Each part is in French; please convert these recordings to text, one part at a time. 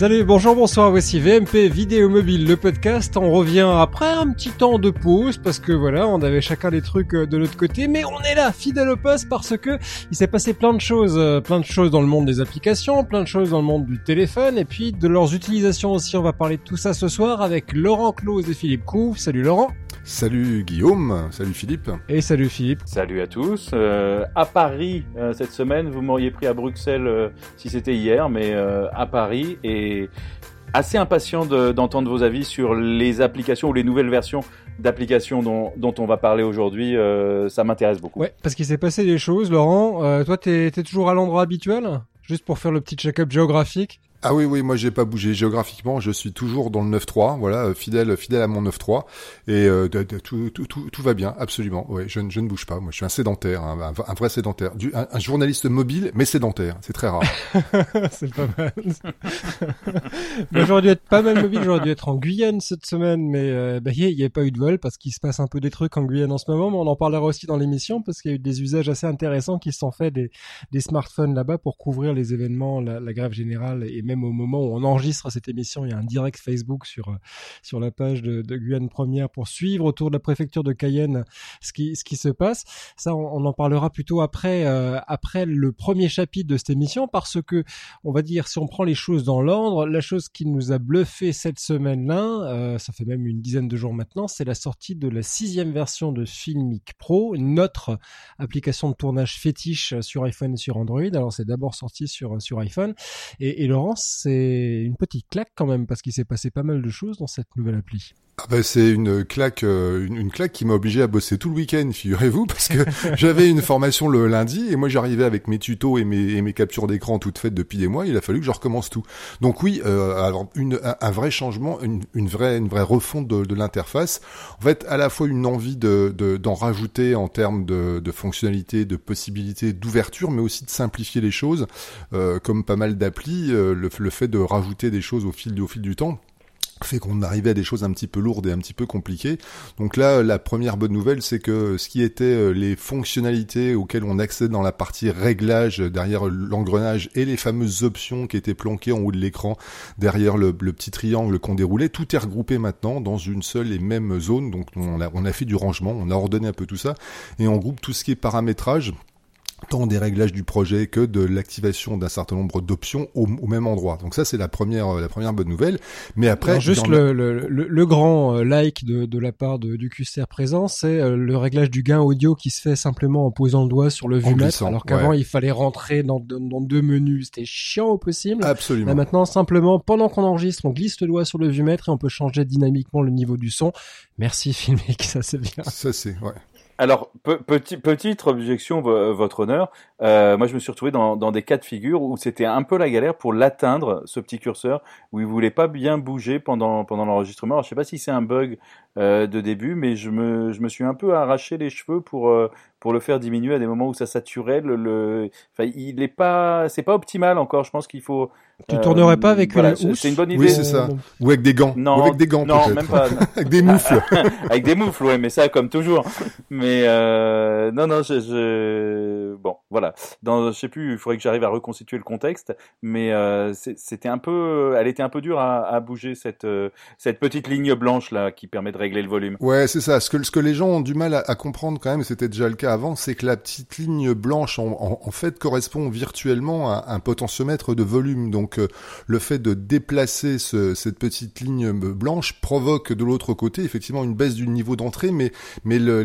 Salut, bonjour, bonsoir, voici VMP Vidéo Mobile, le podcast. On revient après un petit temps de pause parce que voilà, on avait chacun des trucs euh, de l'autre côté, mais on est là, fidèle au poste parce que il s'est passé plein de choses, euh, plein de choses dans le monde des applications, plein de choses dans le monde du téléphone et puis de leurs utilisations aussi. On va parler de tout ça ce soir avec Laurent Close et Philippe Couve. Salut Laurent. Salut Guillaume, salut Philippe. Et salut Philippe. Salut à tous. Euh, à Paris cette semaine, vous m'auriez pris à Bruxelles si c'était hier, mais à Paris et assez impatient d'entendre vos avis sur les applications ou les nouvelles versions d'applications dont, dont, on va parler aujourd'hui. Euh, ça m'intéresse beaucoup. Ouais, parce qu'il s'est passé des choses, Laurent. Euh, toi, t'es es toujours à l'endroit habituel? Juste pour faire le petit check-up géographique ah oui, oui, moi j'ai pas bougé géographiquement, je suis toujours dans le 9-3, voilà, euh, fidèle, fidèle à mon 9-3, et euh, tout, tout, tout, tout, va bien, absolument. Ouais, je, je, ne bouge pas, moi je suis un sédentaire, un, un vrai sédentaire, du, un, journaliste mobile mais sédentaire, c'est très rare. c'est pas mal. j'aurais dû être pas mal mobile, j'aurais dû être en Guyane cette semaine, mais euh, bah, il n'y a, pas eu de vol parce qu'il se passe un peu des trucs en Guyane en ce moment, mais on en parlera aussi dans l'émission parce qu'il y a eu des usages assez intéressants qui se sont faits des, des smartphones là-bas pour couvrir les événements, la, la grève générale et même au moment où on enregistre cette émission, il y a un direct Facebook sur euh, sur la page de, Guyane Première pour suivre autour de la préfecture de Cayenne ce qui ce qui se passe. Ça, on, en parlera plutôt après euh, après le premier chapitre de cette émission parce que on va dire si on prend les choses dans l'ordre, la chose qui nous a bluffé cette semaine-là, euh, ça fait même une dizaine de jours maintenant, c'est la sortie de la sixième version de Filmic Pro, notre application de tournage fétiche sur iPhone et sur Android. Alors c'est d'abord sorti sur sur iPhone et, et Laurence, c'est une petite claque quand même parce qu'il s'est passé pas mal de choses dans cette nouvelle appli. Ah bah c'est une claque, euh, une, claque qui m'a obligé à bosser tout le week-end, figurez-vous, parce que j'avais une formation le lundi et moi j'arrivais avec mes tutos et mes, captures d'écran toutes faites depuis des mois. Il a fallu que je recommence tout. Donc oui, euh, alors un, vrai changement, une, vraie, une vraie refonte de, l'interface. En fait, à la fois une envie de d'en rajouter en termes de, fonctionnalités, de possibilités, d'ouverture, mais aussi de simplifier les choses, euh, comme pas mal d'applis. Le, le fait de rajouter des choses au fil, au fil du temps fait qu'on arrivait à des choses un petit peu lourdes et un petit peu compliquées. Donc là, la première bonne nouvelle, c'est que ce qui était euh, les fonctionnalités auxquelles on accède dans la partie réglage derrière l'engrenage et les fameuses options qui étaient planquées en haut de l'écran derrière le, petit triangle qu'on déroulait, tout est regroupé maintenant dans une seule et même zone. Donc on a, on a fait du rangement, on a ordonné un peu tout ça et on groupe tout ce qui est paramétrage tant des réglages du projet que de l'activation d'un certain nombre d'options au, même endroit. Donc ça c'est la première euh, la première bonne nouvelle. Mais après juste le, le, le, grand euh, like de, de la part de, du QCR présent, c'est euh, le réglage du gain audio qui se fait simplement en posant le doigt sur le vumètre, alors qu'avant il fallait rentrer dans, dans, deux menus, c'était chiant au possible. Absolument. Là, maintenant simplement pendant qu'on enregistre, on glisse le doigt sur le vumètre et on peut changer dynamiquement le niveau du son. Merci Filmic, ça c'est bien. Ça c'est ouais. Alors, petit, petite objection, votre honneur. Euh, moi, je me suis retrouvé dans, des cas de figure où c'était un peu la galère pour l'atteindre, ce petit curseur, où il voulait pas bien bouger pendant, pendant l'enregistrement. Alors, je sais pas si c'est un bug euh, de début, mais je me, je me suis un peu arraché les cheveux pour, euh, pour le faire diminuer à des moments où ça saturait. Le, le... Enfin, il est pas, c'est pas optimal encore. Je pense qu'il faut tu tournerais pas avec voilà, une C'est une bonne idée. Oui, c'est ça. Ou avec des gants. Non, Ou avec des gants, non, même pas. avec des moufles. avec des moufles, ouais, mais ça comme toujours. Mais euh, non, non, je, je, bon, voilà. Dans, je sais plus, il faudrait que j'arrive à reconstituer le contexte, mais euh, c'était un peu, elle était un peu dure à, à bouger cette euh, cette petite ligne blanche là qui permet de régler le volume. Ouais, c'est ça. Ce que ce que les gens ont du mal à, à comprendre quand même, c'était déjà le cas avant, c'est que la petite ligne blanche en, en, en, fait correspond virtuellement à un potentiomètre de volume. Donc euh, le fait de déplacer cette petite ligne blanche provoque de l'autre côté effectivement une baisse du niveau d'entrée, mais mais le,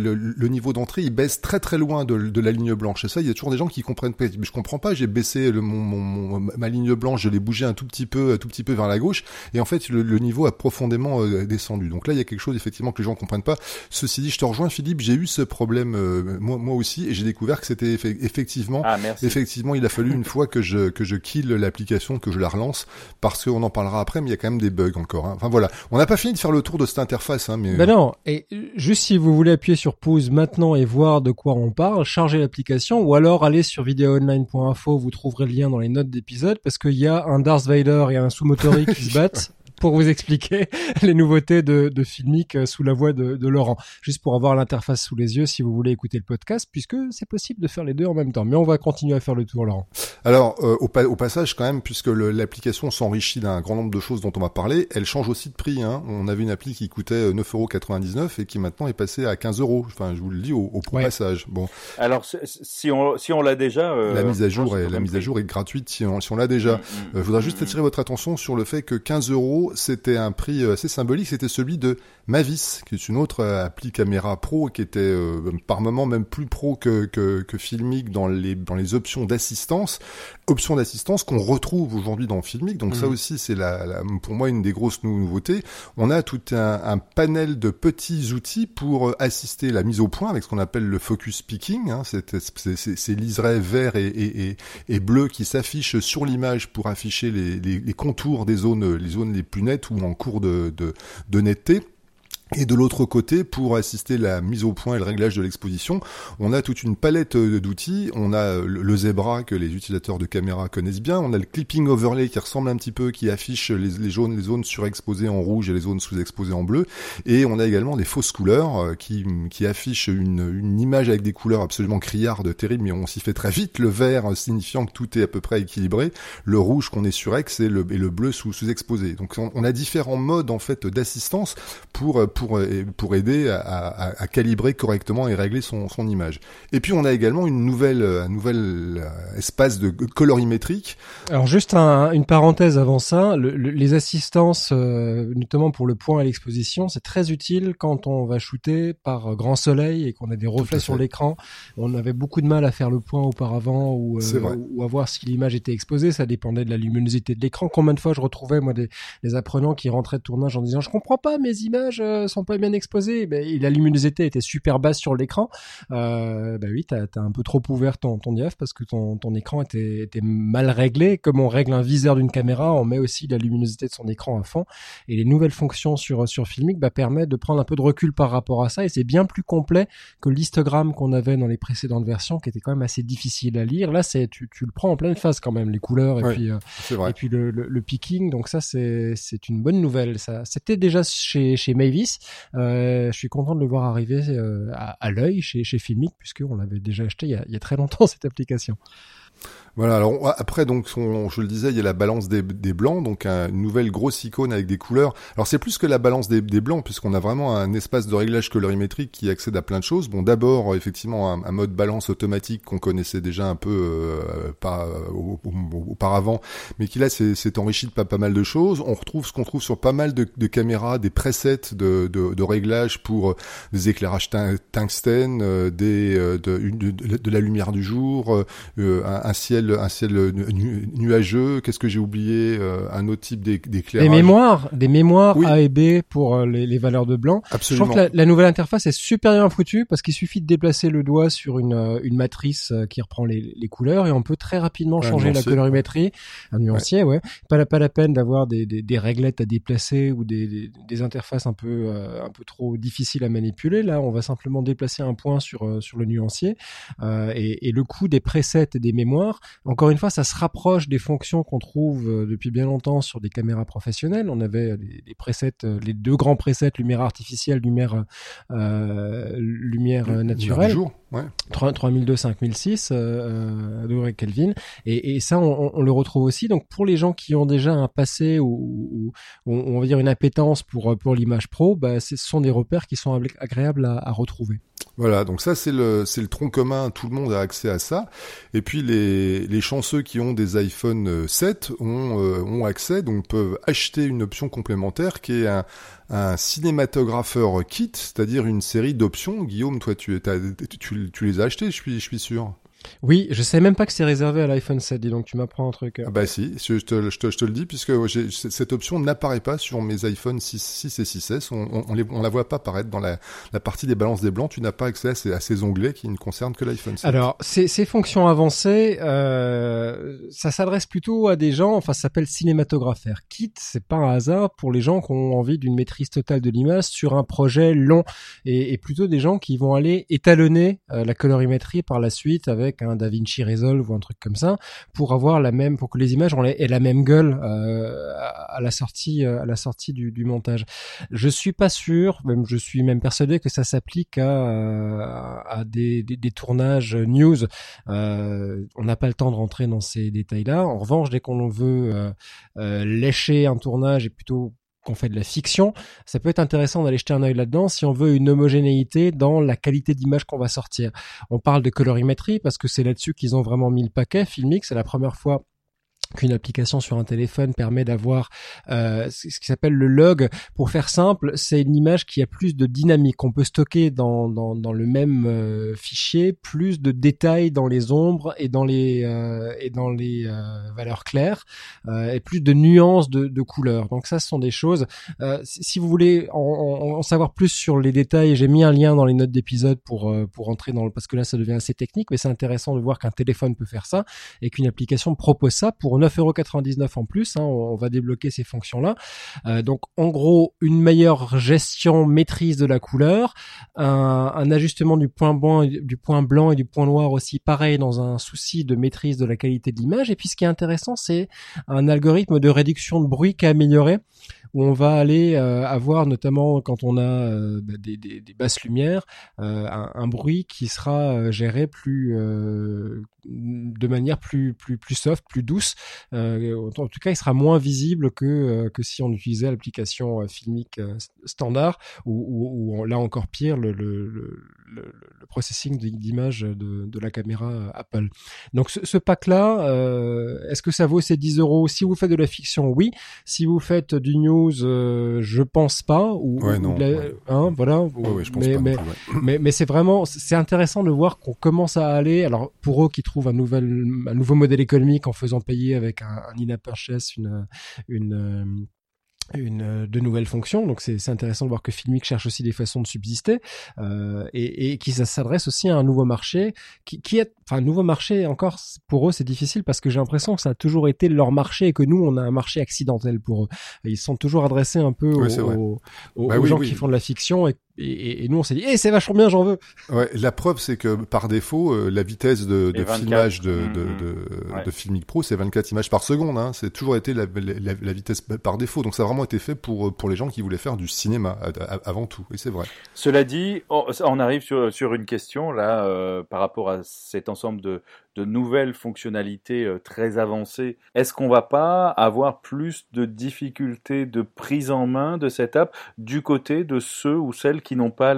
niveau d'entrée il baisse très très loin de, la ligne blanche. Et ça, il y a toujours des gens qui comprennent pas. Je comprends pas. J'ai baissé mon, ma ligne blanche, je l'ai bougé un tout petit peu, un tout petit peu vers la gauche, et en fait le, niveau a profondément euh, descendu. Donc là, il y a quelque chose effectivement que les gens comprennent pas. Ceci dit, je te rejoins, Philippe. J'ai eu ce problème euh, moi, moi aussi, et j'ai découvert que c'était effectivement, ah, effectivement, il a fallu une fois que je que je kill l'application que je la relance parce qu'on en parlera après, mais il y a quand même des bugs encore. Hein. Enfin voilà, on n'a pas fini de faire le tour de cette interface. Hein, mais ben non. Et juste si vous voulez appuyer sur pause maintenant et voir de quoi on parle, chargez l'application ou alors allez sur videoonline.info, vous trouverez le lien dans les notes d'épisode parce qu'il y a un Darth Vader et un Sumotori qui se battent pour vous expliquer les nouveautés de, de Filmic euh, sous la voix de, de Laurent. Juste pour avoir l'interface sous les yeux si vous voulez écouter le podcast, puisque c'est possible de faire les deux en même temps. Mais on va continuer à faire le tour, Laurent. Alors, euh, au, au, passage, quand même, puisque l'application s'enrichit d'un grand nombre de choses dont on va parler, elle change aussi de prix. Hein. On avait une appli qui coûtait 9,99€ et qui maintenant est passée à 15 euros. Enfin, je vous le dis au, au passage. Bon. Alors, si on, si on l'a déjà, euh, la mise à jour est la mise à jour est gratuite si on, si on l'a déjà. Mm, mm, je voudrais juste mm, attirer votre attention sur le fait que 15 euros, c'était un prix assez symbolique. C'était celui de Mavis, qui est une autre appli caméra pro qui était par moment même plus pro que, que, dans les options d'assistance option d'assistance qu'on retrouve aujourd'hui dans Filmic. Donc ça mmh. aussi, c'est la, pour moi une des grosses nouveautés. On a tout un, un, panel de petits outils pour euh, assister la mise au point avec ce qu'on appelle le focus picking. Hein. C'est ces liserés verts et, et, et, bleus qui s'affichent sur l'image pour afficher les, les, les, contours des zones, les zones les plus nettes ou en cours de, de, de netteté. Et de l'autre côté, pour assister la mise au point et le réglage de l'exposition, on a toute une palette euh, d'outils. On a euh, le Zebra que les utilisateurs de caméra connaissent bien. On a le Clipping Overlay qui ressemble un petit peu, qui affiche les, les, les zones surexposées en rouge et les zones sous-exposées en bleu. Et on a également des fausses couleurs euh, qui, qui affichent une, une image avec des couleurs absolument criardes, terribles, mais on s'y fait très vite. Le vert signifiant que tout est à peu près équilibré. Le rouge qu'on est surex et le, et le bleu sous-exposé. Donc on, on, a différents modes en fait d'assistance pour pour, euh, pour aider à, à, à, calibrer correctement et régler son, son image. Et puis on a également une nouvelle, un nouvel euh, espace de colorimétrique. Alors juste un, une parenthèse avant ça, le, les assistances, euh, notamment pour le point à l'exposition, c'est très utile quand on va shooter par grand soleil et qu'on a des reflets sur l'écran. On avait beaucoup de mal à faire le point auparavant ou, ou à voir si l'image était exposée. Ça dépendait de la luminosité de l'écran. Combien de fois je retrouvais moi des, des apprenants qui rentraient de tournage en disant je comprends pas mes images sont pas bien exposées. Ben, la luminosité était super basse sur l'écran. Euh, ben oui, t'as as un peu trop ouvert ton, ton diaph parce que ton, ton écran était, était mal réglé. Comme on règle un viseur d'une caméra, on met aussi la luminosité de son écran à fond. Et les nouvelles fonctions sur sur Filmic bah, permettent de prendre un peu de recul par rapport à ça. Et c'est bien plus complet que l'histogramme qu'on avait dans les précédentes versions, qui était quand même assez difficile à lire. Là, c'est tu, tu le prends en pleine face quand même les couleurs et puis euh, et puis le, le, le, picking. Donc ça, c'est c'est une bonne nouvelle. Ça, c'était déjà chez chez Mavis. Euh, je suis content de le voir arriver euh, à, à l'œil chez, chez Filmic, puisqu'on l'avait déjà acheté il y, a, il y a très longtemps, cette application. Voilà. Alors après, donc, je le disais, il y a la balance des, blancs, donc une nouvelle grosse icône avec des couleurs. Alors c'est plus que la balance des, blancs, puisqu'on a vraiment un espace de réglage colorimétrique qui accède à plein de choses. Bon, d'abord, effectivement, un, mode balance automatique qu'on connaissait déjà un peu euh, pas auparavant, mais qui là s'est enrichi de pas, pas mal de choses. On retrouve ce qu'on trouve sur pas mal de, caméras, des presets de, de, de réglage pour euh, des éclairages tungstène, euh, des de, de, de, la lumière du jour, un, un ciel un ciel nuageux. Qu'est-ce que j'ai oublié euh, Un autre type d'éclairage. Des mémoires, des mémoires A et B pour euh, les, les, valeurs de blanc. Absolument. Je trouve que la, nouvelle interface est super bien foutue parce qu'il suffit de déplacer le doigt sur une, euh, une matrice qui reprend les, les couleurs et on peut très rapidement changer la colorimétrie. Un nuancier, ouais. Pas, la, pas la peine d'avoir des, des, des, réglettes à déplacer ou des, des, interfaces un peu, un peu trop difficiles à manipuler. Là, on va simplement déplacer un point sur, sur le nuancier et, et le coût des presets et des mémoires encore une fois, ça se rapproche des fonctions qu'on trouve euh, depuis bien longtemps sur des caméras professionnelles. On avait les, presets, euh, les deux grands presets, lumière artificielle, lumière, euh, lumière naturelle. Jour, ouais. 3002, 5006 euh, Kelvin. Et, et ça, on, on, le retrouve aussi. Donc, pour les gens qui ont déjà un passé ou, on va dire une appétence pour pour l'image pro, bah, ce sont des repères qui sont agréables à, à retrouver. Voilà, donc ça c'est le c'est le tronc commun, tout le monde a accès à ça. Et puis les, les chanceux qui ont des iPhone 7 ont, euh, ont accès, donc peuvent acheter une option complémentaire qui est un, un cinématographeur kit, c'est-à-dire une série d'options. Guillaume, toi tu, tu, tu les as achetées, je suis, je suis sûr? Oui, je sais même pas que c'est réservé à l'iPhone 7, dis donc tu m'apprends un truc. Ah bah si, je te, je te, je te le dis, puisque cette option n'apparaît pas sur mes iPhone 6, 6 et 6S, on, on, les, on, la voit pas apparaître dans la, la partie des balances des blancs, tu n'as pas accès à ces, à ces, onglets qui ne concernent que l'iPhone 7. Alors, ces, ces fonctions avancées, euh, ça s'adresse plutôt à des gens, enfin ça s'appelle cinématographère. Kit, c'est pas un hasard pour les gens qui ont envie d'une maîtrise totale de l'image sur un projet long, et, et, plutôt des gens qui vont aller étalonner euh, la colorimétrie par la suite avec avec un DaVinci Resolve ou un truc comme ça pour avoir la même, pour que les images aient la même gueule euh, à la sortie, euh, à la sortie du, montage. Je suis pas sûr, même je suis même persuadé que ça s'applique à, à des, tournages news. Euh, on n'a pas le temps de rentrer dans ces détails-là. En revanche, dès qu'on veut euh, euh, lécher un tournage et plutôt qu'on fait de la fiction, ça peut être intéressant d'aller jeter un œil là-dedans si on veut une homogénéité dans la qualité d'image qu'on va sortir. On parle de colorimétrie parce que c'est là-dessus qu'ils ont vraiment mis le paquet. Filmic, c'est la première fois qu'une application sur un téléphone permet d'avoir euh, ce qui s'appelle le log. Pour faire simple, c'est une image qui a plus de dynamique. On peut stocker dans, dans, dans le même euh, fichier plus de détails dans les ombres et dans les euh, et dans les euh, valeurs claires euh, et plus de nuances de, de, couleurs. Donc ça, ce sont des choses. si vous voulez en, en, savoir plus sur les détails, j'ai mis un lien dans les notes d'épisode pour pour entrer dans le parce que là, ça devient assez technique, mais c'est intéressant de voir qu'un téléphone peut faire ça et qu'une application propose ça pour 9,99€ en plus. Hein, on va débloquer ces fonctions-là. Euh, donc en gros, une meilleure gestion, maîtrise de la couleur, un, ajustement du point blanc, du point blanc et du point noir aussi, pareil dans un souci de maîtrise de la qualité de l'image. Et puis ce qui est intéressant, c'est un algorithme de réduction de bruit qui est amélioré où on va aller euh, avoir notamment quand on a euh, bah, des, basses lumières euh, un, bruit qui sera géré de manière plus plus plus soft, plus douce. en tout cas, il sera moins visible que que si on utilisait l'application filmique standard ou, là encore pire le, le, le, processing d'image de, de, la caméra Apple. Donc ce, ce pack là, est-ce que ça vaut ces 10 euros? Si vous faites de la fiction, oui. Si vous faites du news euh, je pense pas. Ou, ouais, non, Hein, voilà. mais, mais, mais, mais, c'est vraiment, c'est intéressant de voir qu'on commence à aller. Alors pour eux qui trouvent un nouvel, un nouveau modèle économique en faisant payer avec un, un in-app une, une euh, une, euh, de nouvelles fonctions. Donc c'est intéressant de voir que Filmic cherche aussi des façons de subsister euh, et, et qui s'adresse aussi à un nouveau marché qui, qui est, enfin un nouveau marché encore pour eux c'est difficile parce que j'ai l'impression que ça a toujours été leur marché et que nous on a un marché accidentel pour eux. Ils sont toujours adressés un peu aux, aux, bah gens qui font de la fiction et et, et, nous on s'est dit, eh c'est vachement bien, j'en veux. Ouais, la preuve c'est que par défaut, euh, la vitesse de, de filmage de, mmh, de, mmh. de, de, Filmic Pro, c'est 24 images par seconde. Hein. C'est toujours été la, la, la, vitesse par défaut. Donc ça a vraiment été fait pour pour les gens qui voulaient faire du cinéma avant tout. Et c'est vrai. Cela dit, on arrive sur sur une question là euh, par rapport à cet ensemble de de nouvelles fonctionnalités euh, très avancées, est-ce qu'on va pas avoir plus de difficultés de prise en main de cette app du côté de ceux ou celles qui n'ont pas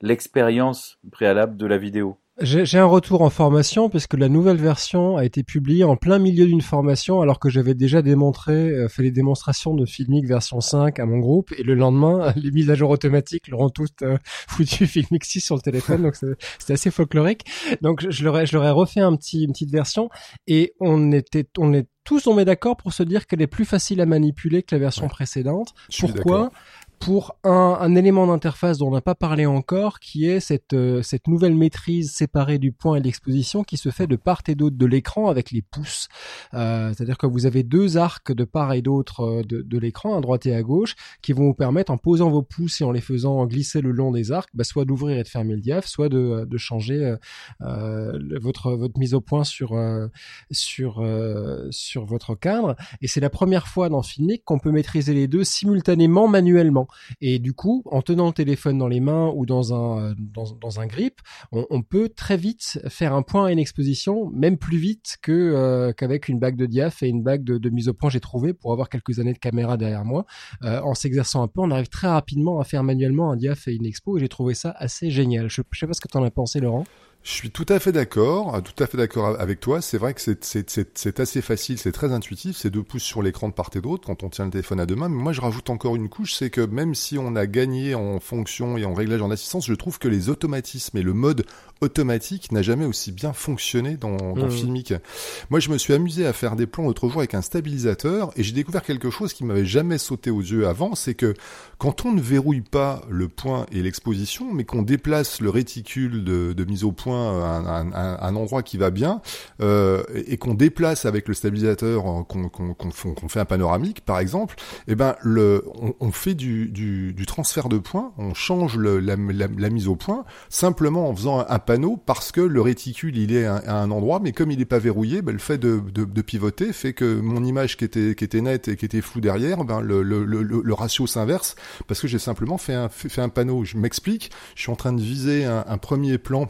l'expérience préalable de la vidéo? J'ai un retour en formation puisque la nouvelle version a été publiée en plein milieu d'une formation alors que j'avais déjà démontré, euh, fait les démonstrations de Filmic version 5 à mon groupe et le lendemain, les mises à jour automatiques leur ont toutes euh, foutu Filmic 6 sur le téléphone donc c'était assez folklorique. Donc je leur ai, je leur ai refait un petit, une petite version et on était, on est tous tombés d'accord pour se dire qu'elle est plus facile à manipuler que la version précédente. Pourquoi? Pour un, un élément d'interface dont on n'a pas parlé encore, qui est cette, euh, cette nouvelle maîtrise séparée du point et de l'exposition qui se fait de part et d'autre de l'écran avec les pouces. Euh, C'est-à-dire que vous avez deux arcs de part et d'autre euh, de, de l'écran, à droite et à gauche, qui vont vous permettre, en posant vos pouces et en les faisant glisser le long des arcs, bah, soit d'ouvrir et de fermer le diaph, soit de, de changer euh, votre, votre mise au point sur, sur, sur votre cadre. Et c'est la première fois dans Filmic qu'on peut maîtriser les deux simultanément manuellement. Et du coup, en tenant le téléphone dans les mains ou dans un dans, dans un grip, on, peut très vite faire un point à une exposition, même plus vite euh, qu'avec une bague de diaph et une bague de, de, mise au point. J'ai trouvé pour avoir quelques années de caméra derrière moi. Euh, en s'exerçant un peu, on arrive très rapidement à faire manuellement un diaph et une expo. Et j'ai trouvé ça assez génial. Je, je sais pas ce que tu en as pensé, Laurent. Je suis tout à fait d'accord, tout à fait d'accord avec toi. C'est vrai que c'est assez facile, c'est très intuitif, c'est deux pouces sur l'écran de part et d'autre quand on tient le téléphone à deux mains. Mais moi, je rajoute encore une couche, c'est que même si on a gagné en fonction et en réglage en assistance, je trouve que les automatismes et le mode automatique n'a jamais aussi bien fonctionné dans, dans mmh. Filmic. Moi, je me suis amusé à faire des plans l'autre jour avec un stabilisateur et j'ai découvert quelque chose qui m'avait jamais sauté aux yeux avant, c'est que quand on ne verrouille pas le point et l'exposition, mais qu'on déplace le réticule de, de mise au point point, un, endroit qui va bien, euh, et qu'on déplace avec le stabilisateur, qu'on qu'on fait un panoramique par exemple, eh ben le, on, on fait du, du, du, transfert de points, on change le, la, la, la, mise au point simplement en faisant un, panneau parce que le réticule il est à, un endroit, mais comme il n'est pas verrouillé, ben, le fait de, de, pivoter fait que mon image qui était qui était nette et qui était floue derrière, ben le, le, le, le ratio s'inverse parce que j'ai simplement fait un fait un panneau. Je m'explique, je suis en train de viser un premier plan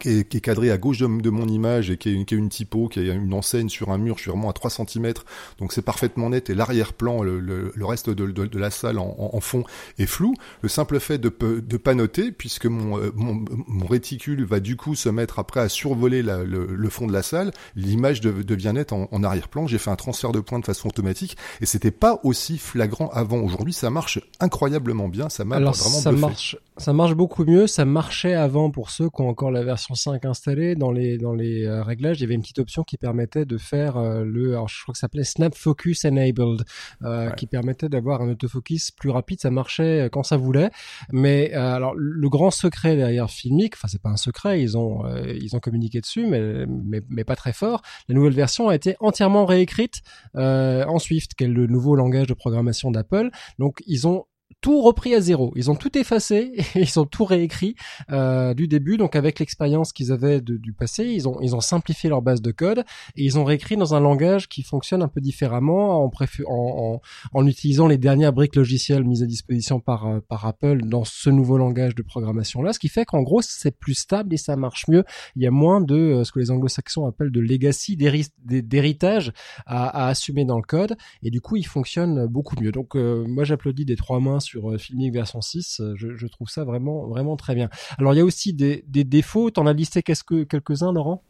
qui est, qui est, cadré à gauche de, de, mon image et qui est, qui est, une typo, qui a une enseigne sur un mur, je suis vraiment à 3 cm, donc c'est parfaitement net, et l'arrière-plan, le, le, le, reste de, de, de la salle en, en, fond est flou. Le simple fait de ne pas noter, puisque mon, euh, mon, mon, réticule va du coup se mettre après à survoler la, le, fond de la salle, l'image devient nette en, en arrière-plan, j'ai fait un transfert de points de façon automatique, et c'était pas aussi flagrant avant. Aujourd'hui, ça marche incroyablement bien, ça marche vraiment ça marche, ça marche beaucoup mieux, ça marchait avant pour ceux qui ont encore la version 5 installé, dans les, dans les euh, réglages, il y avait une petite option qui permettait de faire euh, le, alors je crois que ça s'appelait Snap Focus Enabled, euh, qui permettait d'avoir un autofocus plus rapide. Ça marchait quand ça voulait. Mais alors le grand secret derrière Filmic, enfin c'est pas un secret, ils ont ils ont communiqué dessus, mais, mais, mais pas très fort. La nouvelle version a été entièrement réécrite en Swift, qui est le nouveau langage de programmation d'Apple. Donc ils ont tout repris à zéro. Ils ont tout effacé et ils ont tout réécrit euh, du début. Donc avec l'expérience qu'ils avaient du passé, ils ont ils ont simplifié leur base de code et ils ont réécrit dans un langage qui fonctionne un peu différemment en, en, en, utilisant les dernières briques logicielles mises à disposition par euh, par Apple dans ce nouveau langage de programmation là. Ce qui fait qu'en gros c'est plus stable et ça marche mieux. Il y a moins de euh, ce que les anglo-saxons appellent de legacy, d'héritage à, à, assumer dans le code et du coup il fonctionne beaucoup mieux. Donc euh, moi j'applaudis des trois mains sur euh, Filmic version 6, euh, je, je, trouve ça vraiment vraiment très bien. Alors il y a aussi des, des défauts, t'en as listé quelques-uns Laurent?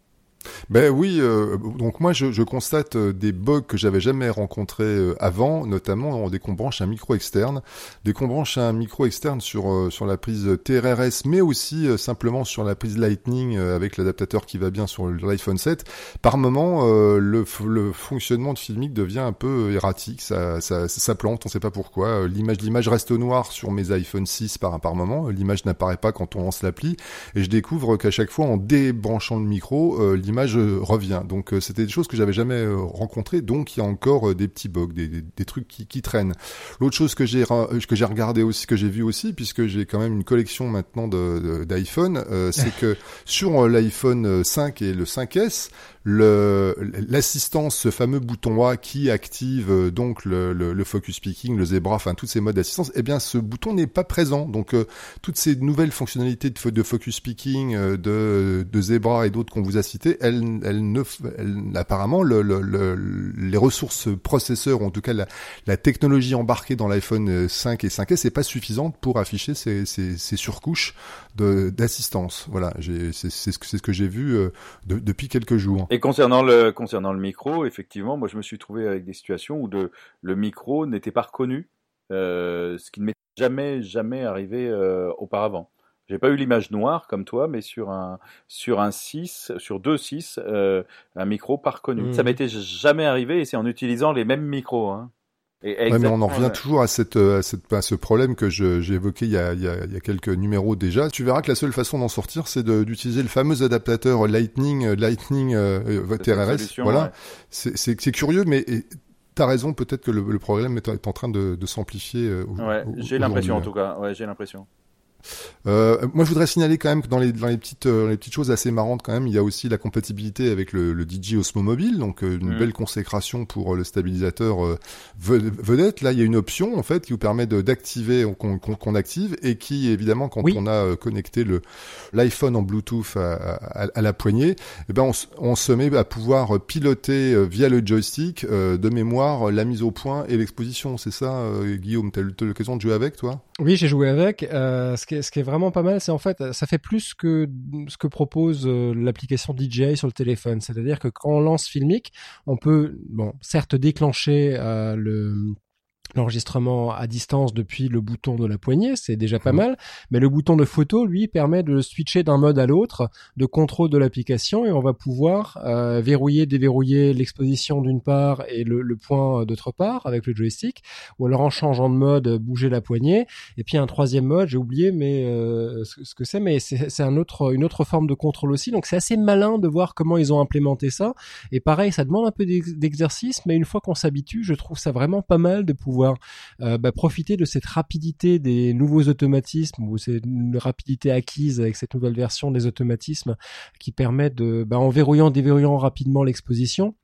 Ben oui, euh, donc moi je, je constate euh, des bugs que j'avais jamais rencontrés euh, avant, notamment dès qu'on branche un micro externe, dès qu'on branche un micro externe sur sur la prise TRRS, mais aussi simplement sur la prise Lightning avec l'adaptateur qui va bien sur l'iPhone 7. Par moment, le, le fonctionnement de Filmic devient un peu erratique, ça, ça, ça plante, on sait pas pourquoi. L'image l'image reste noire sur mes iPhone 6 par par moment, l'image n'apparaît pas quand on lance l'appli, et je découvre qu'à chaque fois en débranchant le micro, l'image revient. Donc euh, c'était des choses que j'avais jamais euh, rencontrées. Donc il y a encore euh, des petits bugs, des, des, trucs qui, qui traînent. L'autre chose que j'ai que j'ai regardé aussi, que j'ai vu aussi, puisque j'ai quand même une collection maintenant d'iPhone, de, c'est que sur l'iPhone 5 et le 5S, le l'assistance, ce fameux bouton A qui active euh, donc le, le, le, focus picking, le zebra, enfin tous ces modes d'assistance, eh bien ce bouton n'est pas présent. Donc euh, toutes ces nouvelles fonctionnalités de, focus picking, euh, de, de zebra et d'autres qu'on vous a citées, elles, elles ne, apparemment le, les ressources processeurs, ou en tout cas la, la technologie embarquée dans l'iPhone 5 et 5S, n'est pas suffisante pour afficher ces, ces, ces surcouches d'assistance. Voilà, c'est ce que c'est ce que j'ai vu de, depuis quelques jours. Et concernant le, concernant le micro, effectivement, moi je me suis trouvé avec des situations où de, le micro n'était pas reconnu, euh, ce qui ne m'est jamais, jamais arrivé euh, auparavant. J'ai pas eu l'image noire comme toi, mais sur un sur un 6, sur deux 6, euh, un micro pas reconnu. Ça mmh. m'était jamais arrivé et c'est en utilisant les mêmes micros. Hein. Ouais, mais on en revient toujours à, cette, à, cette, à ce problème que j'ai évoqué il y, a, il, y a, il y, a, quelques numéros déjà. Tu verras que la seule façon d'en sortir, c'est d'utiliser le fameux adaptateur Lightning, euh, Lightning euh, TRRS. Voilà, c'est curieux, mais T'as raison, peut-être que le, le, problème est, est, en train de, de s'amplifier. Euh, ouais, j'ai l'impression en tout cas. Ouais, j'ai l'impression. Euh, moi, je voudrais signaler quand même que dans les, dans les petites, euh, les petites choses assez marrantes quand même, il y a aussi la compatibilité avec le, le DJ Osmo Mobile, donc euh, une mm. belle consécration pour le stabilisateur vedette. Là, il y a une option en fait qui vous permet d'activer, qu'on active, et qui évidemment, quand on a connecté le l'iPhone en Bluetooth à, à, à la poignée, eh ben on, on, se met à pouvoir piloter via le joystick de mémoire la mise au point et l'exposition. C'est ça, Guillaume T'as eu l'occasion de jouer avec, toi? Oui, j'ai joué avec. ce ce qui est vraiment pas mal, c'est en fait, ça fait plus que ce que propose euh, l'application DJI sur le téléphone. C'est-à-dire que quand on lance Filmic, on peut, bon, certes déclencher euh, le l'enregistrement à distance depuis le bouton de la poignée, c'est déjà pas mal, mais le bouton de photo, lui, permet de switcher d'un mode à l'autre de contrôle de l'application et on va pouvoir euh, verrouiller, déverrouiller l'exposition d'une part et le, le point d'autre part avec le joystick, ou alors en changeant de mode, bouger la poignée, et puis un troisième mode, j'ai oublié mais euh, ce, que c'est, mais c'est un autre, une autre forme de contrôle aussi, donc c'est assez malin de voir comment ils ont implémenté ça, et pareil, ça demande un peu d'exercice, mais une fois qu'on s'habitue, je trouve ça vraiment pas mal de pouvoir euh, bah, profiter de cette rapidité des nouveaux automatismes ou cette rapidité acquise avec cette nouvelle version des automatismes qui permet de, bah, en verrouillant, déverrouillant rapidement l'exposition,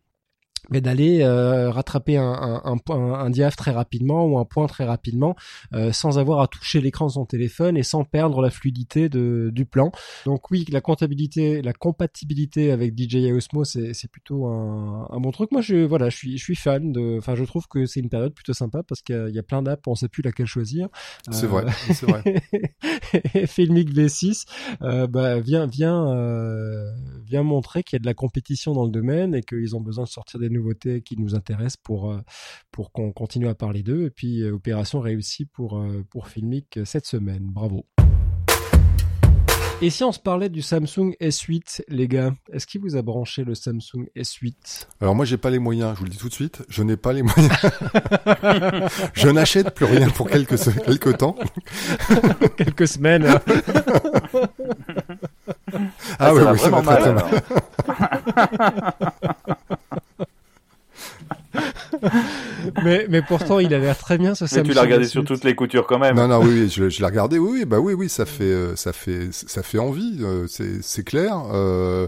mais d'aller euh, rattraper un, un, un, un, diaph très rapidement ou un point très rapidement euh, sans avoir à toucher l'écran de son téléphone et sans perdre la fluidité de, du plan. Donc oui, la comptabilité, la compatibilité avec DJI Osmo, c'est, c'est plutôt un, un, bon truc. Moi, je voilà, je suis je suis fan de. Enfin, je trouve que c'est une période plutôt sympa parce qu'il y a, plein d'apps, on sait plus laquelle choisir. C'est vrai, euh, c'est vrai. Filmic V6 euh, bah, vient vient euh, vient montrer qu'il y a de la compétition dans le domaine et qu'ils ont besoin de sortir des nouveautés qui nous intéressent pour, euh, pour qu'on continue à parler d'eux. Et puis, euh, opération réussie pour, euh, pour Filmic cette semaine. Bravo. Et si on se parlait du Samsung S8, les gars, est-ce qu'il vous a branché le Samsung S8 Alors moi, j'ai pas les moyens. Je vous le dis tout de suite, je n'ai pas les moyens. je n'achète plus rien pour quelques quelques temps, quelques semaines. ah, ah oui, oui, ça va très, mal. mais, mais pourtant, il a l'air très bien ce Mais tu l'as regardé sur toutes les coutures quand même. Non, non, oui, je, je l'ai regardé. Oui, oui, bah oui, oui, ça fait, euh, ça fait, ça fait envie. Euh, c'est, c'est clair. Euh,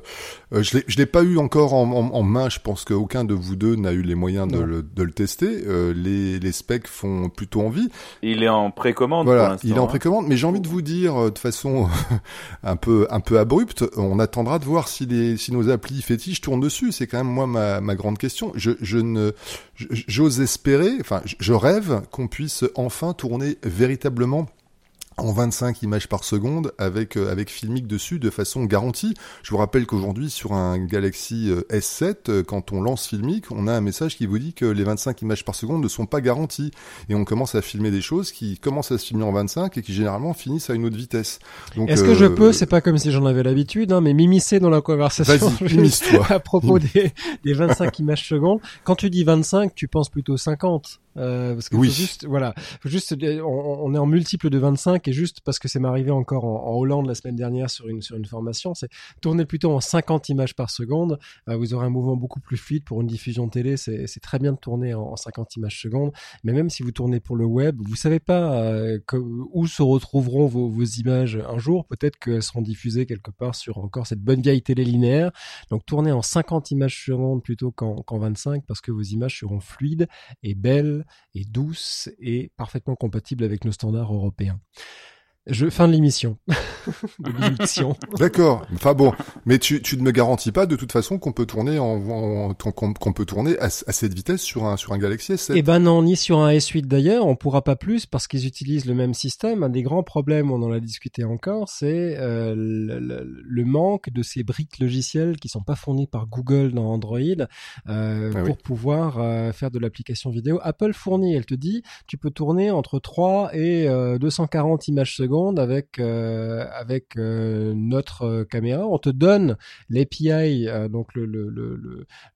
euh, je l'ai, je l'ai pas eu encore en, en, en main. Je pense qu'aucun de vous deux n'a eu les moyens de le, de le, tester. Euh, les, les specs font plutôt envie. Il est en précommande. Voilà, il est en hein. précommande. Mais j'ai envie de vous dire de façon un peu, un peu abrupte, on attendra de voir si les, si nos applis fétiches tournent dessus. C'est quand même moi ma, ma grande question. Je, je ne, j'ose espérer, enfin, je rêve qu'on puisse enfin tourner véritablement en 25 images par seconde avec euh, avec Filmic dessus de façon garantie. Je vous rappelle qu'aujourd'hui sur un Galaxy euh, S7 euh, quand on lance Filmic, on a un message qui vous dit que les 25 images par seconde ne sont pas garanties et on commence à filmer des choses qui commencent à se filmer en 25 et qui généralement finissent à une autre vitesse. Est-ce que je peux, c'est pas comme si j'en avais l'habitude hein, mais m'immiscer dans la conversation à propos des, des 25 images secondes. Quand tu dis 25, tu penses plutôt 50 euh, parce que oui. juste, voilà, juste, on, est en multiple de 25 et juste parce que c'est m'arrivé encore en, Hollande la semaine dernière sur une sur une formation, c'est tourner plutôt en 50 images par seconde. Euh, vous aurez un mouvement beaucoup plus fluide pour une diffusion télé. C'est c'est très bien de tourner en, 50 images secondes, mais même si vous tournez pour le web, vous savez pas euh, où se retrouveront vos, vos images un jour. Peut-être qu'elles seront diffusées quelque part sur encore cette bonne vieille télé linéaire. Donc tournez en 50 images secondes plutôt qu'en qu'en 25 parce que vos images seront fluides et belles et douce et parfaitement compatible avec nos standards européens. Je fin de l'émission. D'accord. Enfin bon, mais tu, tu ne me garantis pas de toute façon qu'on peut tourner en, qu'on peut tourner à, cette vitesse sur un sur un Galaxy S7. Eh ben non, ni sur un S8 d'ailleurs. On pourra pas plus parce qu'ils utilisent le même système. Un des grands problèmes, on en a discuté encore, c'est euh, le, manque de ces briques logicielles qui sont pas fournies par Google dans Android euh, ah pour pouvoir euh, faire de l'application vidéo. Apple fournit, elle te dit, tu peux tourner entre 3 et 240 images secondes avec euh, avec euh, notre euh, caméra. On te donne l'API, donc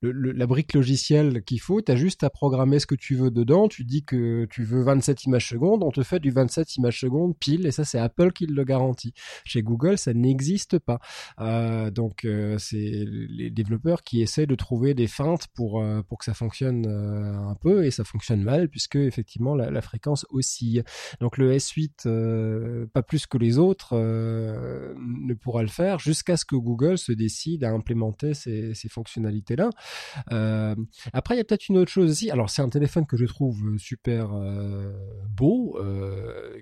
la brique logicielle qu'il faut. Tu as juste à programmer ce que tu veux dedans. Tu dis que tu veux 27 images secondes, on te fait du 27 images secondes pile, et ça c'est Apple qui le garantit. Chez Google, ça n'existe pas. donc c'est les développeurs qui essaient de trouver des feintes pour pour que ça fonctionne un peu, et ça fonctionne mal puisque effectivement la, la fréquence oscille. Donc le S8 pas plus que les autres, euh, ne pourra le faire jusqu'à ce que Google se décide à implémenter ces, fonctionnalités-là. Euh, après, il y a peut-être une autre chose aussi. Alors, c'est un téléphone que je trouve super euh, beau,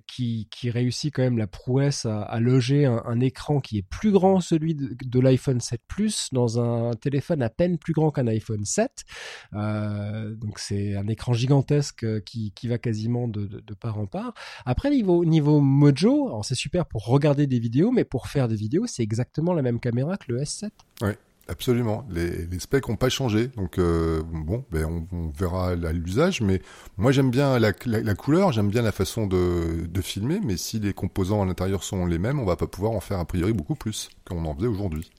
qui, réussit quand même la prouesse à, loger un, écran qui est plus grand celui de, l'iPhone 7 Plus dans un téléphone à peine plus grand qu'un iPhone 7. donc, c'est un écran gigantesque qui, va quasiment de, de part en part. Après, niveau, niveau Mojo, alors c'est super pour regarder des vidéos, mais pour faire des vidéos, c'est exactement la même caméra que le S7. Oui. Absolument. Les, les specs ont pas changé, donc euh, bon, ben on, on verra l'usage. Mais moi j'aime bien la, la, la couleur, j'aime bien la façon de, de filmer. Mais si les composants à l'intérieur sont les mêmes, on va pas pouvoir en faire a priori beaucoup plus qu'on en faisait aujourd'hui.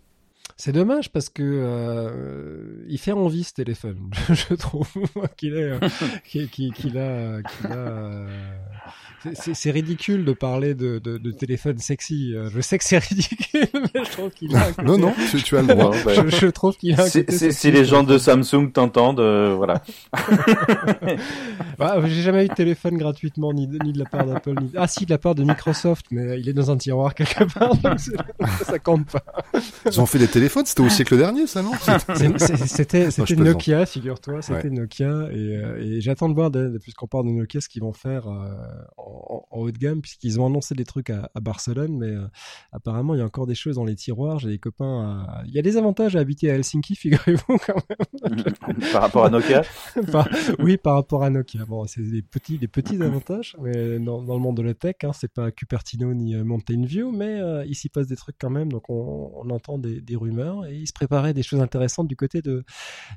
C'est dommage parce que euh, il fait envie ce téléphone. je trouve qu'il est, euh, qu'il qu'il a, qu'il a. Euh, c'est ridicule de parler de, de, de, téléphone sexy. Euh, je sais que c'est ridicule, mais je trouve qu'il a. Un côté... Non, non, tu, tu as le droit. je, je, trouve qu'il a. Un côté si, si les gens de Samsung t'entendent, euh, voilà. bah, J'ai jamais eu de téléphone gratuitement, ni de, ni de la part d'Apple, ni. Ah si, de la part de Microsoft, mais il est dans un tiroir quelque part, donc ça compte pas. Ils ont fait des téléphones, c'était au siècle dernier, ça non C'était c'était Nokia, figure-toi, c'était ouais. Nokia, et, euh, et j'attends de voir, puisqu'on parle de Nokia, ce qu'ils vont faire. Euh, en, en, haut de gamme puisqu'ils ont annoncé des trucs à, à Barcelone, mais euh, apparemment il y a encore des choses dans les tiroirs. J'ai des copains. À... Il y a des avantages à habiter à Helsinki, figurez-vous quand même. par rapport à Nokia. par... Oui, par rapport à Nokia. Bon, c'est des petits, des petits avantages, mais dans, dans le monde de la tech, hein, c'est pas Cupertino ni euh, Mountain View, mais euh, il s'y passe des trucs quand même. Donc on, on entend des, des, rumeurs et il se préparait des choses intéressantes du côté de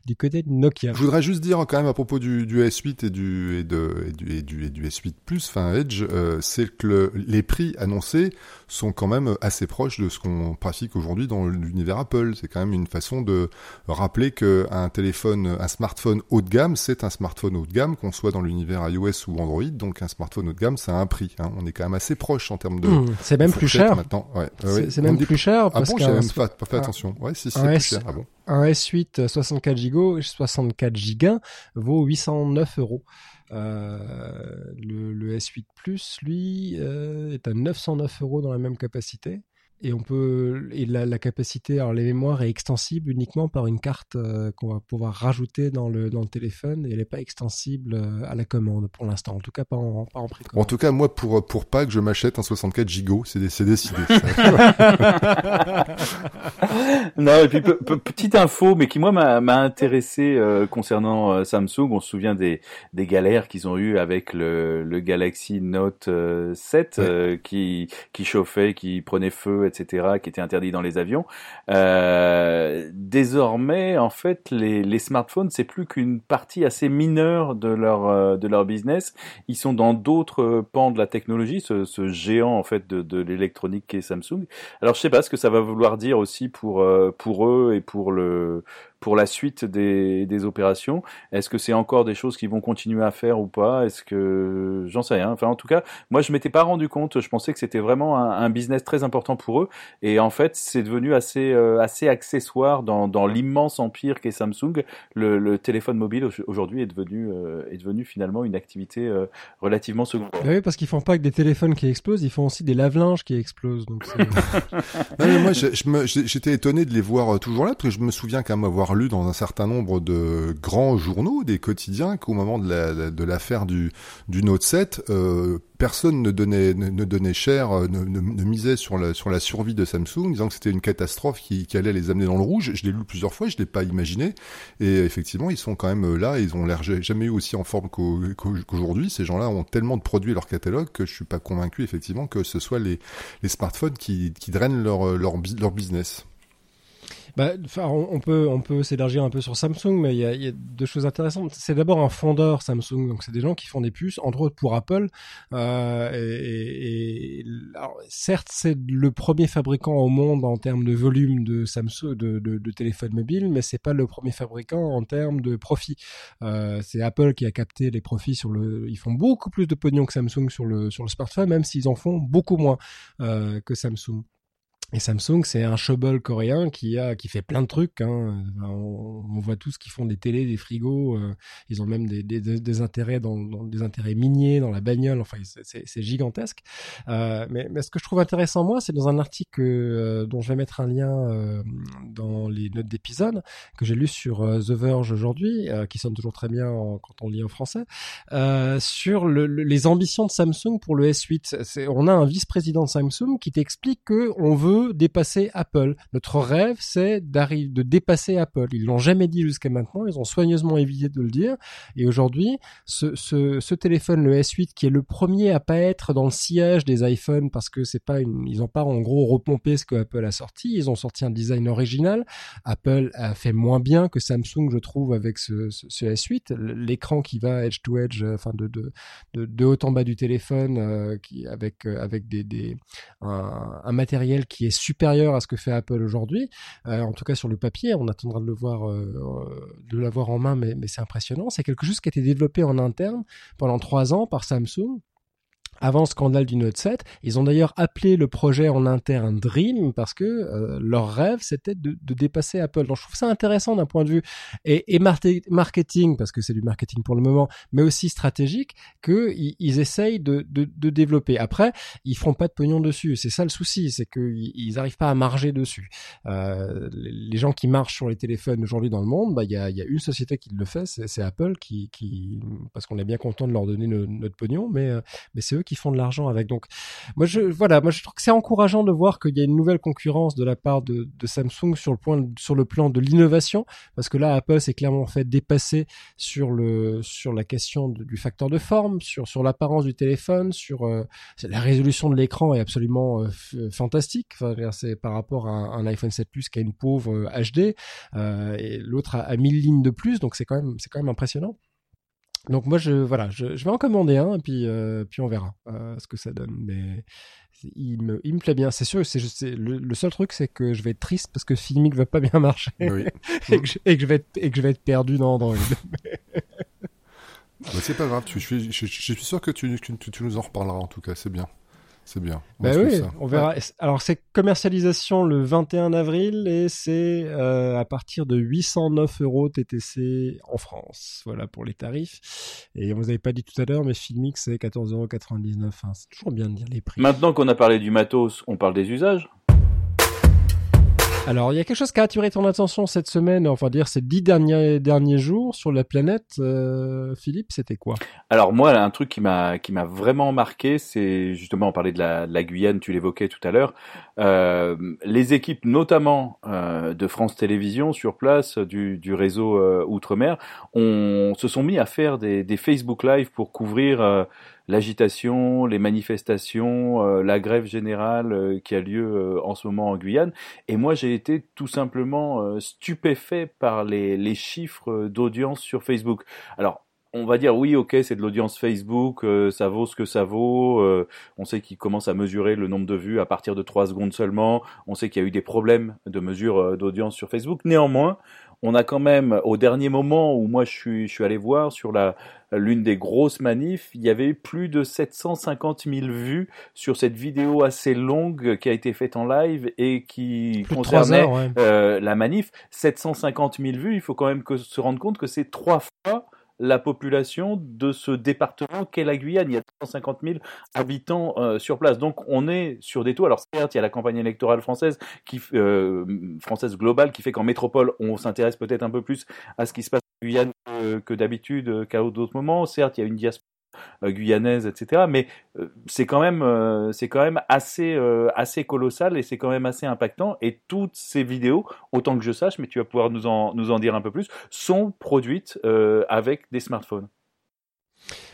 du côté de Nokia. Je voudrais juste dire quand même à propos du, du S8 et du et de et du, et du, et du S8 Plus, enfin Edge, euh, c'est que le, les prix annoncés sont quand même assez proches de ce qu'on pratique aujourd'hui dans l'univers Apple. C'est quand même une façon de rappeler qu'un téléphone, un smartphone haut de gamme, c'est un smartphone haut de gamme, qu'on soit dans l'univers iOS ou Android. Donc un smartphone haut de gamme, ça a un prix. Hein. On est quand même assez proche en termes de. Mmh, c'est même plus cher. Maintenant, ouais. C'est même plus cher parce ah bon, j'avais même pas, pas fait attention. Ouais, si, c'est plus S... cher. Ah bon. Un S8 64 Go, 64 Go vaut 809 euros. Euh, le, le, S8 Plus, lui, euh, est à 909 euros dans la même capacité. Et on peut et la, la, capacité, alors les mémoires est extensible uniquement par une carte euh, qu'on va pouvoir rajouter dans le dans le téléphone et elle n'est pas extensible euh, à la commande pour l'instant, en tout cas pas en pas en prix. En tout cas, moi pour pour pas que je m'achète un 64 Go, c'est décidé. non et puis petite info, mais qui moi m'a intéressé euh, concernant euh, Samsung. On se souvient des des galères qu'ils ont eu avec le le Galaxy Note 7 ouais. qui qui chauffait, qui prenait feu etc., qui étaient interdits dans les avions. Euh, désormais, en fait, les, les smartphones, c'est plus qu'une partie assez mineure de leur euh, de leur business. Ils sont dans d'autres pans de la technologie, ce, ce géant en fait de, de l'électronique qu'est Samsung. Alors, je sais pas ce que ça va vouloir dire aussi pour euh, pour eux et pour le pour la suite des, des opérations. Est-ce que c'est encore des choses qu'ils vont continuer à faire ou pas? Est-ce que j'en sais rien. Enfin, en tout cas, moi, je m'étais pas rendu compte. Je pensais que c'était vraiment un, un, business très important pour eux, et en fait, c'est devenu assez euh, assez accessoire dans, dans l'immense empire qu'est Samsung. Le, le, téléphone mobile aujourd'hui est devenu euh, est devenu finalement une activité euh, relativement secondaire. oui, parce qu'ils font pas que des téléphones qui explosent, ils font aussi des lave-linges qui explosent. Donc non, moi, j'étais étonné de les voir toujours là, parce que je me souviens quand même avoir lu dans un certain nombre de grands journaux, des quotidiens, qu'au moment de la, de l'affaire du, Note 7, euh, personne ne donnait, ne, ne cher, ne, ne, ne, misait sur la, sur la survie de Samsung, disant que c'était une catastrophe qui, allait les amener dans le rouge. Je l'ai lu plusieurs fois, je l'ai pas imaginé. Et effectivement, ils sont quand même là, ils ont l'air jamais eu aussi en forme qu'aujourd'hui. Ces gens-là ont tellement de produits à leur catalogue que je suis pas convaincu effectivement que ce soit les, smartphones qui, drainent leur business. Bah, on peut s'élargir un peu sur Samsung, mais il y a, deux choses intéressantes. C'est d'abord un fondeur Samsung, donc c'est des gens qui font des puces, entre autres pour Apple. Euh, certes, c'est le premier fabricant au monde en termes de volume de Samsung de, de, de téléphone mobile, mais c'est pas le premier fabricant en termes de profit. Euh, c'est Apple qui a capté les profits sur le. Ils font beaucoup plus de pognon que Samsung sur le sur le smartphone, même s'ils en font beaucoup moins euh, que Samsung. Et Samsung, c'est un showball coréen qui a qui fait plein de trucs. Hein. On, voit tous qu'ils font des télés, des frigos. Euh, ils ont même des, des, des intérêts dans, dans, des intérêts miniers dans la bagnole. Enfin, c'est gigantesque. Euh, mais, mais, ce que je trouve intéressant moi, c'est dans un article euh, dont je vais mettre un lien euh, dans les notes d'épisode que j'ai lu sur euh, The Verge aujourd'hui, qui sonne toujours très bien en, quand on lit en français, sur le, le, les ambitions de Samsung pour le S8. On a un vice-président de Samsung qui t'explique que on veut dépasser Apple. Notre rêve, c'est d'arriver, de dépasser Apple. Ils l'ont jamais dit jusqu'à maintenant. Ils ont soigneusement évité de le dire. Et aujourd'hui, ce, téléphone, le S8, qui est le premier à pas être dans le sillage des iPhones parce que c'est pas une, ils ont pas en gros repompé ce que Apple a sorti. Ils ont sorti un design original. Apple a fait moins bien que Samsung, je trouve, avec ce, ce, ce S8. L'écran qui va edge to edge, euh, enfin de, haut en bas du téléphone, euh, qui avec euh, avec des un, un, matériel qui est supérieur à ce que fait Apple aujourd'hui. Euh, en tout cas sur le papier, on attendra de le voir, euh, de l'avoir en main, mais c'est impressionnant. C'est quelque chose qui a été développé en interne pendant trois ans par Samsung avant le scandale du Note 7. Ils ont d'ailleurs appelé le projet en interne Dream parce que euh, leur rêve c'était de, de, dépasser Apple. Donc je trouve ça intéressant d'un point de vue et, et marketing parce que c'est du marketing pour le moment, mais aussi stratégique que ils, essayent de, développer. Après, ils feront pas de pognon dessus. C'est ça le souci, c'est qu'ils ils arrivent pas à marger dessus. Euh, les gens qui marchent sur les téléphones aujourd'hui dans le monde, bah il y a, une société qui le fait, c'est Apple qui, parce qu'on est bien content de leur donner no, notre pognon, mais euh, mais c'est eux qui font de l'argent avec. Donc, moi, je, voilà, moi, je trouve que c'est encourageant de voir qu'il y a une nouvelle concurrence de la part de, Samsung sur le point, sur le plan de l'innovation, parce que là, Apple s'est clairement fait dépasser sur le, sur la question du facteur de forme, sur, sur l'apparence du téléphone, sur euh, la résolution de l'écran est absolument euh, fantastique. Enfin, c'est par rapport à un, iPhone 7 Plus qui a une pauvre HD, euh, et l'autre a, a 1000 lignes de plus, donc c'est quand même, c'est quand même impressionnant. Donc moi je voilà, je, je, vais en commander un et puis euh, puis on verra euh, ce que ça donne. Mais il me il me plaît bien. C'est sûr, c'est le, le, seul truc c'est que je vais être triste parce que Filmic va pas bien marcher oui. et, que je, et, que je, vais être et que je vais être perdu dans Android. bah, c'est pas grave. Tu, je, suis sûr que tu, tu, tu nous en reparleras en tout cas. C'est bien. C'est bien. On bah oui, ça. on verra. Ouais. Alors c'est commercialisation le 21 avril et c'est euh, à partir de 809 euros TTC en France. Voilà pour les tarifs. Et on vous avait pas dit tout à l'heure, mais Filmix c'est 14,99 euros. Hein. C'est toujours bien de dire les prix. Maintenant qu'on a parlé du matos, on parle des usages. Alors, il y a quelque chose qui a attiré ton attention cette semaine, enfin dire ces dix derniers derniers jours sur la planète, euh, Philippe, c'était quoi? Alors moi, un truc qui m'a qui m'a vraiment marqué, c'est justement on parlait de la, de la Guyane, tu l'évoquais tout à l'heure, euh, les équipes notamment euh, de France Télévisions sur place du, du réseau euh, outre-mer, on se sont mis à faire des, des Facebook Live pour couvrir euh, l'agitation, les manifestations, euh, la grève générale euh, qui a lieu euh, en ce moment en Guyane. Et moi, j'ai été tout simplement euh, stupéfait par les, les chiffres d'audience sur Facebook. Alors, on va dire oui, ok, c'est de l'audience Facebook, euh, ça vaut ce que ça vaut. Euh, on sait qu'ils commencent à mesurer le nombre de vues à partir de 3 secondes seulement. On sait qu'il y a eu des problèmes de mesure euh, d'audience sur Facebook. Néanmoins, on a quand même, au dernier moment où moi je suis, je suis allé voir sur la l'une des grosses manifs, il y avait plus de 750 000 vues sur cette vidéo assez longue qui a été faite en live et qui plus concernait heures, ouais. euh, la manif. 750 000 vues, il faut quand même que, se rendre compte que c'est trois fois la population de ce département qu'est la Guyane. Il y a 350 000 habitants euh, sur place. Donc on est sur des taux. Alors certes, il y a la campagne électorale française, qui, euh, française globale, qui fait qu'en métropole, on s'intéresse peut-être un peu plus à ce qui se passe en Guyane que, que d'habitude, qu'à d'autres moments. Certes, il y a une diaspora euh, guyanaise, etc. Mais euh, c'est quand même, euh, assez, colossal et c'est quand même assez impactant. Et toutes ces vidéos, autant que je sache, mais tu vas pouvoir nous en, dire un peu plus, sont produites avec des smartphones.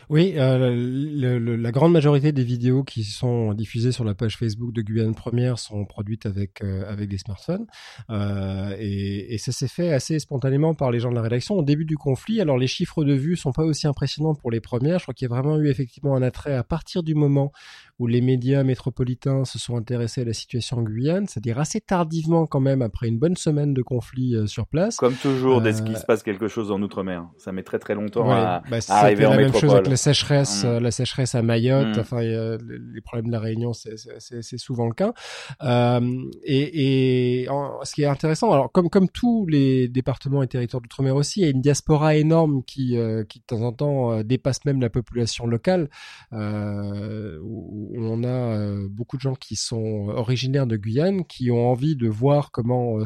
Oui, euh, le, le, la grande majorité des vidéos qui sont diffusées sur la page Facebook de Guyane Première sont produites avec euh, avec des smartphones euh, et, et, ça s'est fait assez spontanément par les gens de la rédaction au début du conflit. Alors les chiffres de vues sont pas aussi impressionnants pour les premières. Je crois qu'il y a vraiment eu effectivement un attrait à partir du moment où les médias métropolitains se sont intéressés à la situation en Guyane, c'est-à-dire assez tardivement quand même après une bonne semaine de conflit euh, sur place. Comme toujours, dès qu'il se passe quelque chose en outre-mer, ça met très très longtemps ouais, à, bah, à arriver en la métropole. Même chose avec la sécheresse, mmh. la sécheresse à Mayotte, mmh. enfin les problèmes de la Réunion, c'est souvent le cas. Euh, et, et en, ce qui est intéressant, alors comme comme tous les départements et territoires d'outre-mer aussi, il y a une diaspora énorme qui euh, qui de temps en temps euh, dépasse même la population locale. Euh, où, où on a beaucoup de gens qui sont originaires de Guyane, qui ont envie de voir comment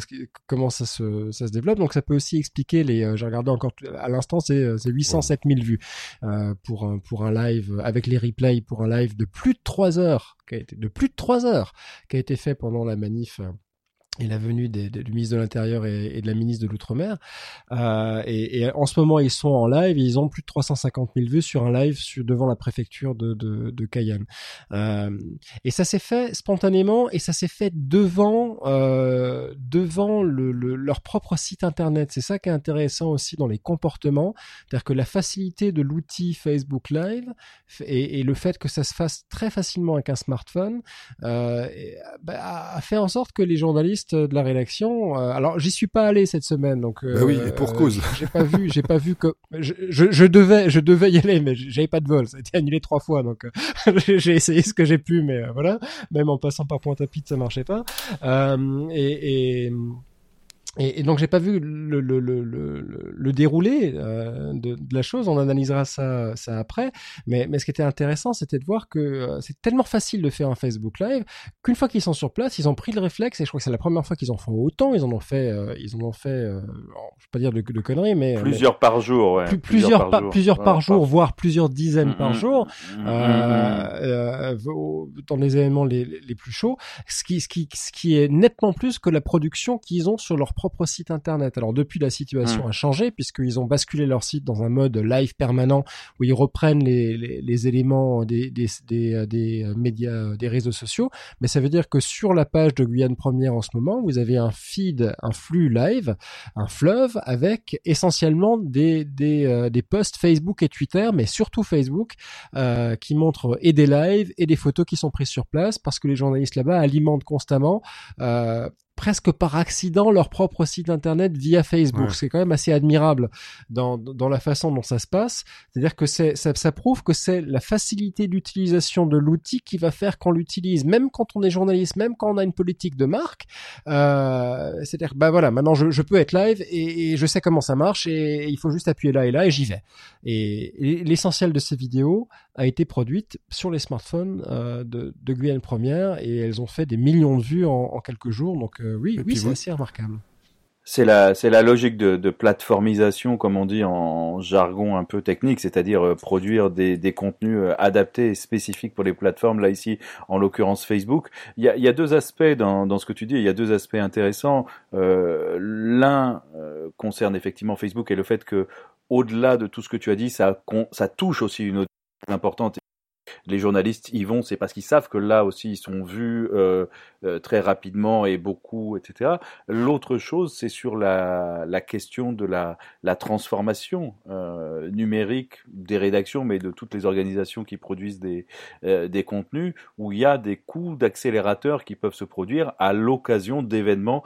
comment ça se ça se développe. Donc ça peut aussi expliquer les. J'ai regardé encore à l'instant, c'est 807 000 vues pour un pour un live avec les replays pour un live de plus de 3 heures qui a été de plus de 3 heures qui a été fait pendant la manif et la venue du ministre de l'Intérieur et, de la ministre de l'Outre-mer. Euh, et, en ce moment, ils sont en live. Ils ont plus de 350 000 vues sur un live sur, devant la préfecture de, Cayenne. Euh, et ça s'est fait spontanément et ça s'est fait devant euh, devant le, le, leur propre site internet. C'est ça qui est intéressant aussi dans les comportements, c'est-à-dire que la facilité de l'outil Facebook Live et, le fait que ça se fasse très facilement avec un smartphone bah, a fait en sorte que les journalistes de la rédaction. Euh, alors, j'y suis pas allé cette semaine, donc. bah oui, et pour euh, cause. J'ai pas vu, j'ai pas vu que je, je, devais, je devais y aller, mais j'avais pas de vol. Ça a été annulé trois fois, donc euh, j'ai essayé ce que j'ai pu, mais voilà. Même en passant par Pointe-à-Pitre, ça marchait pas. et, et et, et, donc j'ai pas vu le, le, le, le déroulé euh, de, de, la chose. On analysera ça, ça après. Mais, mais ce qui était intéressant, c'était de voir que euh, c'est tellement facile de faire un Facebook Live qu'une fois qu'ils sont sur place, ils ont pris le réflexe. Et je crois que c'est la première fois qu'ils en font autant. Ils en ont fait, euh, ils en ont fait, euh, je vais pas dire de, de conneries, mais plusieurs par jour, ouais. plusieurs, plusieurs, par, jour, plusieurs par jour, voire plusieurs dizaines par jour, mm, dans les événements les, les plus chauds. Ce qui, ce qui, ce qui est nettement plus que la production qu'ils ont sur leur propre site internet. Alors depuis la situation mmh. a changé puisqu'ils ont basculé leur site dans un mode live permanent où ils reprennent les, les, éléments des, des, des, des, euh, médias, des réseaux sociaux. Mais ça veut dire que sur la page de Guyane Première en ce moment, vous avez un feed, un flux live, un fleuve avec essentiellement des, des, euh, des posts Facebook et Twitter, mais surtout Facebook, euh, qui montrent et des lives et des photos qui sont prises sur place parce que les journalistes là-bas alimentent constamment euh, presque par accident leur propre site internet via Facebook. C'est quand même assez admirable dans, dans la façon dont ça se passe. C'est-à-dire que c'est, ça, ça prouve que c'est la facilité d'utilisation de l'outil qui va faire qu'on l'utilise, même quand on est journaliste, même quand on a une politique de marque. Euh, c'est-à-dire, bah voilà, maintenant je, je peux être live et, et, je sais comment ça marche et, il faut juste appuyer là et là et j'y vais. Et, l'essentiel de ces vidéos a été produite sur les smartphones euh, de, de Guyane Première et elles ont fait des millions de vues en, en quelques jours. Donc euh, oui, oui, c'est assez remarquable. C'est la, c'est la logique de, de, plateformisation, comme on dit en jargon un peu technique, c'est-à-dire euh, produire des, des, contenus adaptés et spécifiques pour les plateformes. Là ici, en l'occurrence Facebook. Il y a, il y a deux aspects dans, dans, ce que tu dis. Il y a deux aspects intéressants. Euh, L'un euh, concerne effectivement Facebook et le fait que, au-delà de tout ce que tu as dit, ça, ça touche aussi une autre importante les journalistes y vont, c'est parce qu'ils savent que là aussi ils sont vus euh, euh, très rapidement et beaucoup, etc. L'autre chose, c'est sur la, question de la, transformation euh, numérique des rédactions, mais de toutes les organisations qui produisent des, contenus, où il y a des coûts d'accélérateur qui peuvent se produire à l'occasion d'événements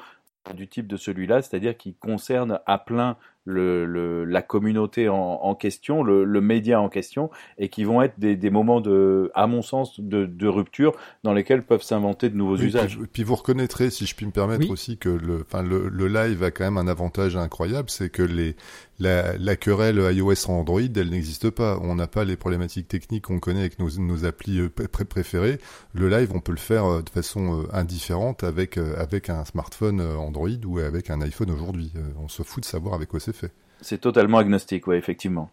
du type de celui-là, c'est-à-dire qui concernent à plein le, le, la communauté en, en question, le, le, média en question, et qui vont être des, des moments de, à mon sens, de, de, rupture dans lesquels peuvent s'inventer de nouveaux usages. Puis, puis, vous reconnaîtrez, si je puis me permettre aussi, que le, enfin le, le live a quand même un avantage incroyable, c'est que les la, la querelle iOS en Android, elle n'existe pas. On n'a pas les problématiques techniques qu'on connaît avec nos, nos applis euh, pré préférées. Le live, on peut le faire euh, de façon euh, indifférente avec avec un smartphone Android ou avec un iPhone aujourd'hui. On se fout de savoir avec quoi c'est C'est totalement agnostique, ouais, effectivement.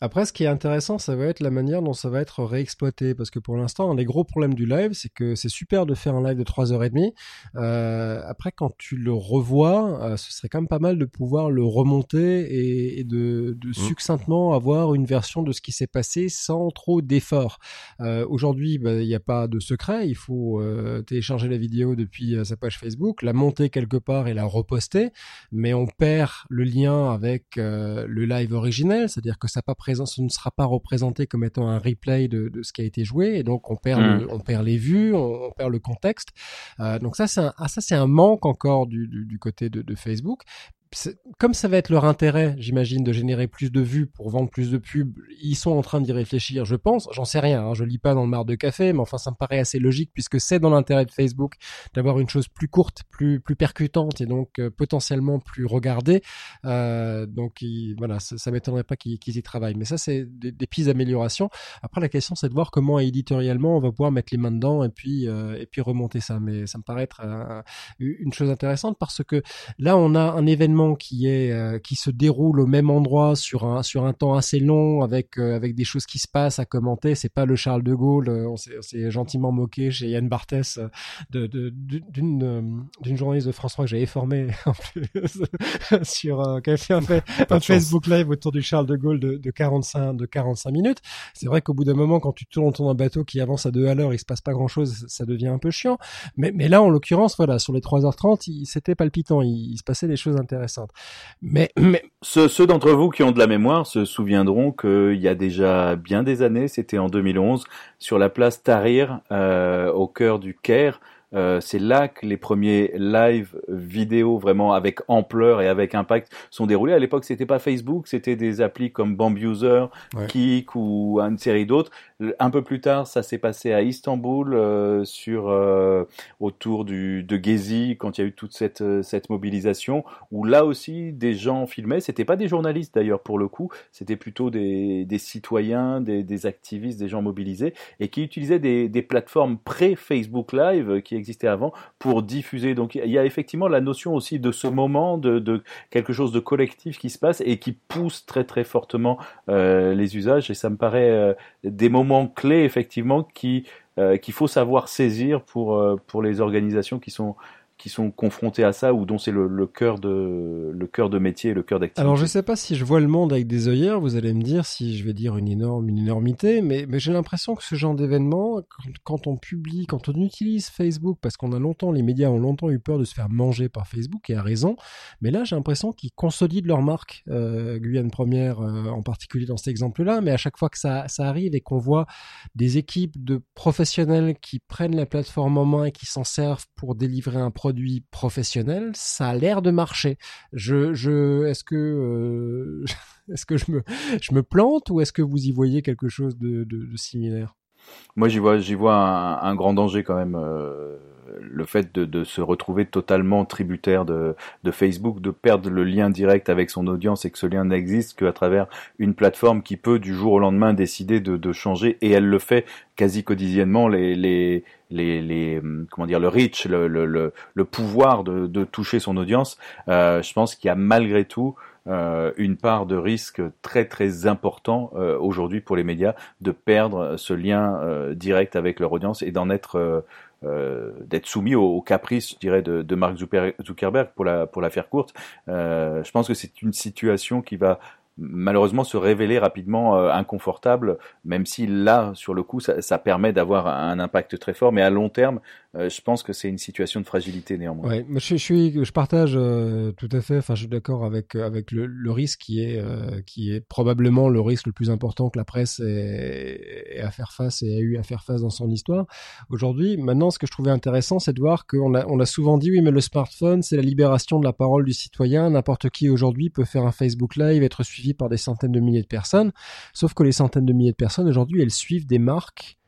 Après, ce qui est intéressant, ça va être la manière dont ça va être réexploité. Parce que pour l'instant, un des gros problèmes du live, c'est que c'est super de faire un live de 3h30. Euh, après, quand tu le revois, euh, ce serait quand même pas mal de pouvoir le remonter et, et de, de mmh. succinctement avoir une version de ce qui s'est passé sans trop d'efforts. Euh, Aujourd'hui, bah, il n'y a pas de secret. Il faut euh, télécharger la vidéo depuis euh, sa page Facebook, la monter quelque part et la reposter. Mais on perd le lien avec le live originel, c'est-à-dire que ça pas présent, ce ne sera pas représenté comme étant un replay de, de ce qui a été joué, et donc on perd, mm. on perd les vues, on, perd le contexte. Euh, donc ça, c'est un, ah, ça c'est un manque encore du, du, du côté de, de Facebook comme ça va être leur intérêt, j'imagine, de générer plus de vues pour vendre plus de pubs, ils sont en train d'y réfléchir, je pense. J'en sais rien, hein, je lis pas dans le mar de café, mais enfin ça me paraît assez logique puisque c'est dans l'intérêt de Facebook d'avoir une chose plus courte, plus plus percutante et donc euh, potentiellement plus regardée. Euh, donc voilà, ça, ça m'étonnerait pas qu'ils y travaillent. Mais ça c'est des, des pistes d'amélioration. Après la question c'est de voir comment éditorialement on va pouvoir mettre les mains dedans et puis euh, et puis remonter ça. Mais ça me paraît être une chose intéressante parce que là on a un événement qui est euh, qui se déroule au même endroit sur un sur un temps assez long avec euh, avec des choses qui se passent à commenter. C'est pas le Charles de Gaulle. Euh, on s'est gentiment moqué chez Yann Barthès de d'une d'une journaliste de France 3 que j'avais formé en plus sur qui avait fait un, Facebook Live autour du Charles de Gaulle de, de 45 de 45 minutes. C'est vrai qu'au bout d'un moment, quand tu tournes autour d'un bateau qui avance à deux à l'heure, il se passe pas grand chose, ça devient un peu chiant. Mais mais là, en l'occurrence, voilà, sur les 3h30, c'était palpitant. il se passait des choses intéressantes. Mais, mais... Ceux, ceux d'entre vous qui ont de la mémoire se souviendront qu'il y a déjà bien des années, c'était en 2011, sur la place Tahrir, euh, au cœur du Caire, euh, c'est là que les premiers live vidéo vraiment avec ampleur et avec impact sont déroulés. À l'époque, c'était pas Facebook, c'était des applis comme Bambuser, Kik ou une série d'autres. Un peu plus tard, ça s'est passé à Istanbul, euh, sur euh, autour du de Gezi, quand il y a eu toute cette cette mobilisation, où là aussi des gens filmaient. C'était pas des journalistes d'ailleurs pour le coup, c'était plutôt des, des citoyens, des, des activistes, des gens mobilisés et qui utilisaient des, des plateformes pré Facebook Live qui existait avant pour diffuser. Donc il y a effectivement la notion aussi de ce moment de, quelque chose de collectif qui se passe et qui pousse très très fortement euh, les usages. Et ça me paraît euh, des moments clés effectivement qui euh, qu'il faut savoir saisir pour pour les organisations qui sont qui sont confrontés à ça ou dont c'est le, cœur de le cœur de métier, le cœur d'activité? Alors je sais pas si je vois le monde avec des œillères, vous allez me dire si je vais dire une énorme une énormité, mais, mais j'ai l'impression que ce genre d'événement, quand, on publie, quand on utilise Facebook, parce qu'on a longtemps, les médias ont longtemps eu peur de se faire manger par Facebook et à raison, mais là j'ai l'impression qu'ils consolident leur marque, euh, Guyane Première euh, en particulier dans cet exemple-là, mais à chaque fois que ça, ça arrive et qu'on voit des équipes de professionnels qui prennent la plateforme en main et qui s'en servent pour délivrer un produit professionnel, ça a l'air de marcher. Je, je, est-ce que, euh, est-ce que je me, je me plante ou est-ce que vous y voyez quelque chose de similaire? Moi, j'y vois, j'y vois un, grand danger quand même. Euh, le fait de, de, se retrouver totalement tributaire de, de, Facebook, de perdre le lien direct avec son audience et que ce lien n'existe qu'à travers une plateforme qui peut du jour au lendemain décider de, de changer et elle le fait quasi quotidiennement les, les, les, les, comment dire le reach, le, le, le, pouvoir de, toucher son audience, euh, je pense qu'il y a malgré tout une part de risque très très important euh, aujourd'hui pour les médias de perdre ce lien euh, direct avec leur audience et d'en être euh, d'être soumis aux, caprices, je dirais, de, de Mark Zuckerberg pour la pour la faire courte. je pense que c'est une situation qui va malheureusement se révéler rapidement euh, inconfortable, même si là, sur le coup, ça, ça permet d'avoir un impact très fort, mais à long terme, euh, je pense que c'est une situation de fragilité néanmoins. Ouais, je, je, suis, je partage euh, tout à fait. Enfin, je suis d'accord avec avec le, le, risque qui est qui est probablement le risque le plus important que la presse ait, à faire face et a eu à faire face dans son histoire. Aujourd'hui, maintenant, ce que je trouvais intéressant, c'est de voir qu'on a on a souvent dit oui, mais le smartphone, c'est la libération de la parole du citoyen. N'importe qui aujourd'hui peut faire un Facebook Live, être suivi par des centaines de milliers de personnes. Sauf que les centaines de milliers de personnes aujourd'hui, elles suivent des marques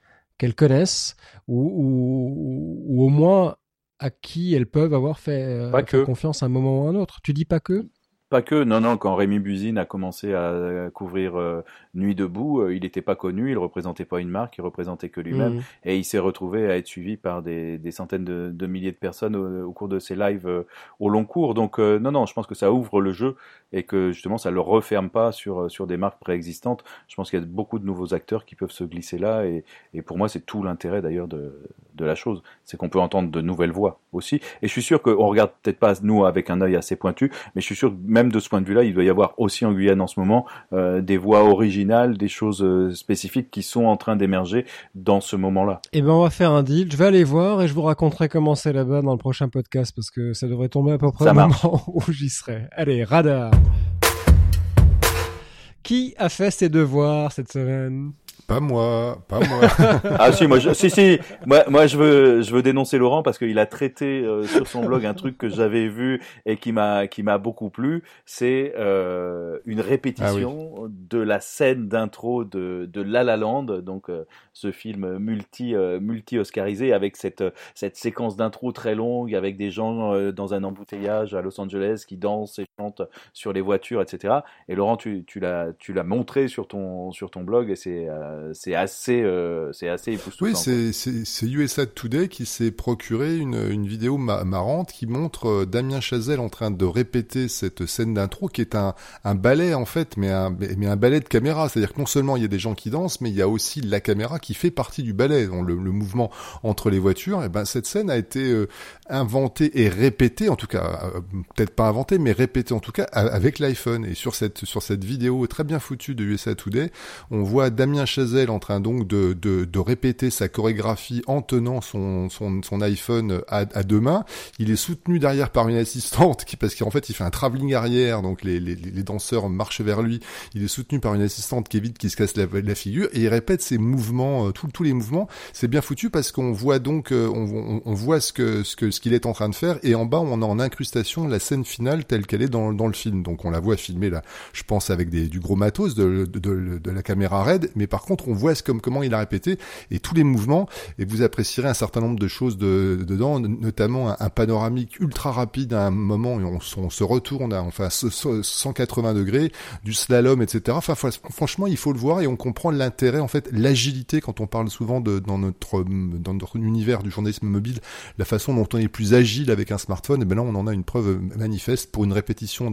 qu'elles connaissent ou, ou, au moins à qui elles peuvent avoir fait, euh, confiance à un moment ou à un autre. Tu dis pas que? Pas que, non, non, quand Rémi Buzine a commencé à couvrir euh, Nuit debout, euh, il n'était pas connu, il représentait pas une marque, il représentait que lui-même, mmh. et il s'est retrouvé à être suivi par des, des centaines de, de, milliers de personnes au, cours de ses lives euh, au long cours. Donc, non, non, je pense que ça ouvre le jeu et que justement ça le referme pas sur sur des marques préexistantes. Je pense qu'il y a beaucoup de nouveaux acteurs qui peuvent se glisser là, et, et pour moi c'est tout l'intérêt d'ailleurs de, de la chose, c'est qu'on peut entendre de nouvelles voix aussi. Et je suis sûr qu'on regarde peut-être pas nous avec un œil assez pointu, mais je suis sûr que même de ce point de vue-là, il doit y avoir aussi en Guyane en ce moment euh, des voix originales, des choses euh, spécifiques qui sont en train d'émerger dans ce moment-là. Eh ben, on va faire un deal. Je vais aller voir et je vous raconterai comment c'est là-bas dans le prochain podcast parce que ça devrait tomber à peu près au moment où j'y serai. Allez, radar. Qui a fait ses devoirs cette semaine? Pas moi, pas moi. ah si, moi, je, si, si, moi, moi, je veux, je veux dénoncer Laurent parce qu'il a traité euh, sur son blog un truc que j'avais vu et qui m'a, qui m'a beaucoup plu. C'est euh, une répétition ah de la scène d'intro de, de La La Land, donc euh, ce film multi, euh, multi oscarisé avec cette, cette séquence d'intro très longue avec des gens dans un embouteillage à Los Angeles qui dansent et chantent sur les voitures, etc. Et Laurent, tu, tu l'as, tu l'as montré sur ton, sur ton blog et c'est euh, c'est assez, euh, c'est assez époustouflant. Oui, c'est USA Today qui s'est procuré une, une vidéo marrante qui montre euh, Damien Chazelle en train de répéter cette scène d'intro qui est un, un ballet en fait, mais un, mais un ballet de caméra. C'est-à-dire que non seulement il y a des gens qui dansent, mais il y a aussi la caméra qui fait partie du ballet, donc le, le mouvement entre les voitures. Et ben cette scène a été inventée et répétée, en tout cas peut-être pas inventée, mais répétée en tout cas avec l'iPhone. Et sur cette sur cette vidéo très bien foutue de USA Today, on voit Damien Chazelle en train donc de, de, de, répéter sa chorégraphie en tenant son, son, son iPhone à, à, deux mains. Il est soutenu derrière par une assistante qui, parce qu'en fait, il fait un travelling arrière, donc les, les, les, danseurs marchent vers lui. Il est soutenu par une assistante qui évite qu'il se casse la, la, figure et il répète ses mouvements, euh, tous les mouvements. C'est bien foutu parce qu'on voit donc, euh, on, on, voit ce que ce que ce qu'il est en train de faire et en bas on a en incrustation la scène finale telle qu'elle est dans, dans le film. Donc on la voit filmer là, je pense avec des, du gros matos de, de, de, de la caméra raide, mais par contre on voit comme comment il a répété et tous les mouvements et vous apprécierez un certain nombre de choses de, dedans, notamment un, panoramique ultra rapide à un moment et on, se retourne à enfin 180 degrés, du slalom, etc. Enfin franchement, il faut le voir et on comprend l'intérêt en fait, l'agilité quand on parle souvent dans notre dans notre univers du journalisme mobile, la façon dont on est plus agile avec un smartphone. Et ben là, on en a une preuve manifeste pour une répétition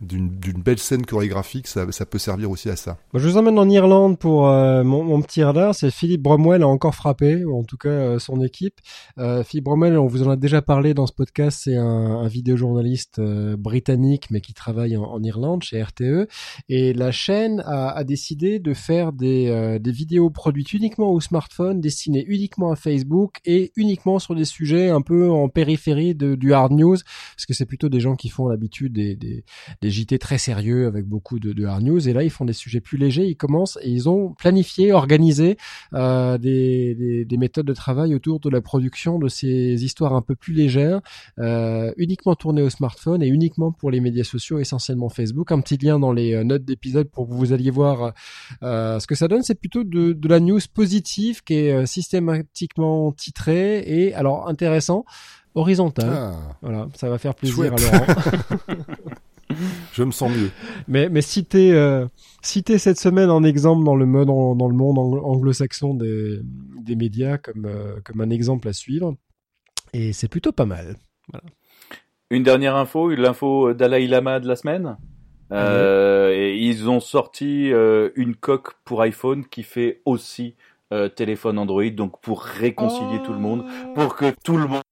d'une belle scène chorégraphique. Ça, ça peut servir aussi à ça. je vous emmène en Irlande pour euh, euh, mon, petit radar, c'est Philippe Bromwell a encore frappé, ou en tout cas euh, son équipe. Euh, Philippe Bromwell, on vous en a déjà parlé dans ce podcast, c'est un, un vidéojournaliste britannique, mais qui travaille en, Irlande chez RTE. Et la chaîne a, décidé de faire des, vidéos produites uniquement au smartphone, destinées uniquement à Facebook et uniquement sur des sujets un peu en périphérie de, du hard news, parce que c'est plutôt des gens qui font l'habitude des, JT très sérieux avec beaucoup de hard news. Et là, ils font des sujets plus légers. Ils commencent et ils ont planifié organiser euh, des, des, méthodes de travail autour de la production de ces histoires un peu plus légères, euh, uniquement tournées au smartphone et uniquement pour les médias sociaux, essentiellement Facebook. Un petit lien dans les euh, notes d'épisode pour que vous alliez voir ce que ça donne. C'est plutôt de, de, la news positive qui est systématiquement titrée et alors intéressant horizontal. Ah. Voilà, ça va faire plaisir à Laurent. Je me sens mieux. Mais, mais citer, euh, citer cette semaine en exemple dans le, mode, dans le monde anglo-saxon des, des médias comme, euh, comme un exemple à suivre. Et c'est plutôt pas mal. Voilà. Une dernière info, l'info Dalai Lama de la semaine. Euh, et ils ont sorti euh, une coque pour iPhone qui fait aussi euh, téléphone Android, donc pour réconcilier tout le monde, oh. pour que tout le monde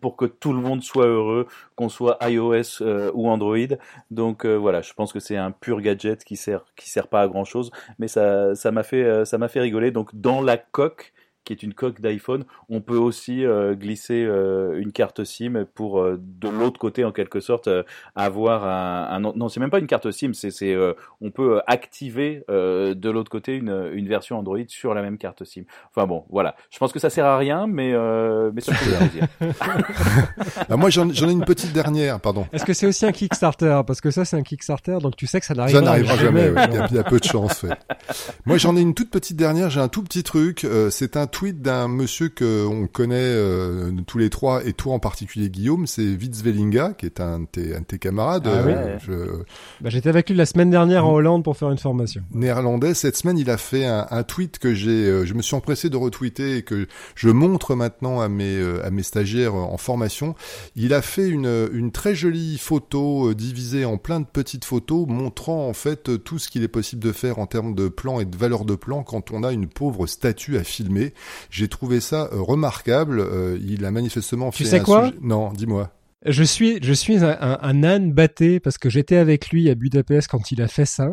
pour que tout le monde soit heureux, qu'on soit iOS euh, ou Android. Donc euh, voilà, je pense que c'est un pur gadget qui sert qui sert pas à grand chose, mais euh, ça m'a fait rigoler. Donc dans la coque, qui est une coque d'iPhone, on peut aussi euh, glisser euh, une carte SIM pour euh, de l'autre côté en quelque sorte avoir un, un non c'est même pas une carte SIM c'est c'est on peut activer de l'autre côté une, une version Android sur la même carte SIM. Enfin bon voilà, je pense que ça sert à rien mais mais ça fait plaisir. bah moi j'en ai une petite dernière pardon. Est-ce que c'est aussi un Kickstarter? Parce que ça c'est un Kickstarter donc tu sais que ça n'arrivera jamais. Ça n'arrivera jamais. il, y a, peu de chance. Moi j'en ai une toute petite dernière, j'ai un tout petit truc, c'est un tweet d'un monsieur que on connaît euh, tous les trois et toi en particulier Guillaume, c'est Vitz Vellinga qui est un de tes, un de tes camarades. Ah euh, bah, J'étais avec lui la semaine dernière en mm. Hollande pour faire une formation. Néerlandais. Cette semaine, il a fait un, un tweet que j'ai, euh, je me suis empressé de retweeter et que je montre maintenant à mes à mes stagiaires en formation. Il a fait une une très jolie photo divisée en plein de petites photos montrant en fait tout ce qu'il est possible de faire en termes de plan et de valeur de plan quand on a une pauvre statue à filmer. J'ai trouvé ça euh, remarquable. Euh, il a manifestement fait. Tu sais quoi Non, dis-moi. Je suis, je suis un, un, âne batté parce que j'étais avec lui à Budapest quand il a fait ça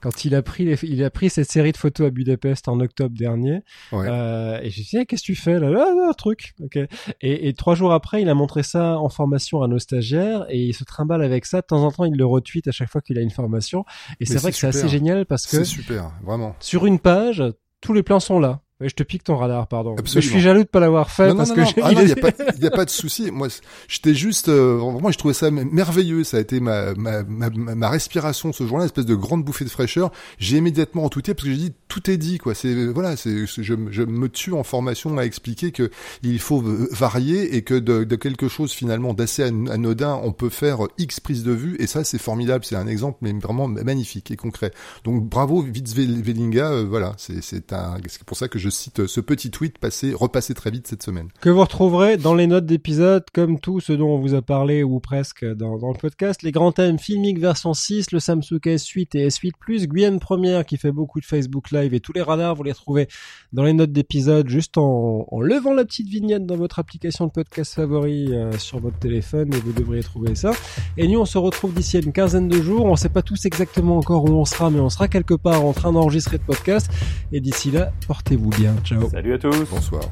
quand il a pris il a pris cette série de photos à Budapest en octobre dernier. Euh, et j'ai dit qu'est-ce que tu fais là, là, là truc. Ok. Et, et, trois jours après, il a montré ça en formation à nos stagiaires et il se trimballe avec ça. De temps en temps, il le retweet à chaque fois qu'il a une formation. Et c'est vrai que c'est assez génial parce que super, vraiment. Sur une page, tous les plans sont là. Je te pique ton radar, pardon. Absolument. Je suis jaloux de pas l'avoir fait Non, parce non, que non, ah il non, il est- y a pas, il y a pas de souci. Moi, j'étais juste, euh, vraiment, je trouvais ça merveilleux. Ça a été ma, ma, ma, ma- respiration ce jour-là, une espèce de grande bouffée de fraîcheur. J'ai immédiatement entouté parce que j'ai dit tout est dit, quoi. C'est, voilà, c'est, je, me- je me tue en formation à expliquer que il faut v- varier et que de, de quelque chose finalement d'assez an- anodin, on peut faire X prises de vue et ça, c'est formidable. C'est un exemple, mais vraiment magnifique et concret. Donc, bravo, Vitz Velinga. euh, voilà, c'est, c'est un, c'est pour ça que je cite ce petit tweet passé, repassé très vite cette semaine. que vous retrouverez dans les notes d'épisode, comme tout ce dont on vous a parlé ou presque dans, le podcast, les grands thèmes filmiques version 6, le Samsung S8 et S8 Plus, Guyane Première qui fait beaucoup de Facebook Live et tous les radars, vous les retrouvez dans les notes d'épisode juste en, levant la petite vignette dans votre application de podcast favori euh, sur votre téléphone et vous devriez trouver ça. Et nous on se retrouve d'ici une quinzaine de jours, on sait pas tous exactement encore où on sera, mais on sera quelque part en train d'enregistrer de podcast et d'ici là, portez-vous bien. Ciao. Salut à tous. Bonsoir.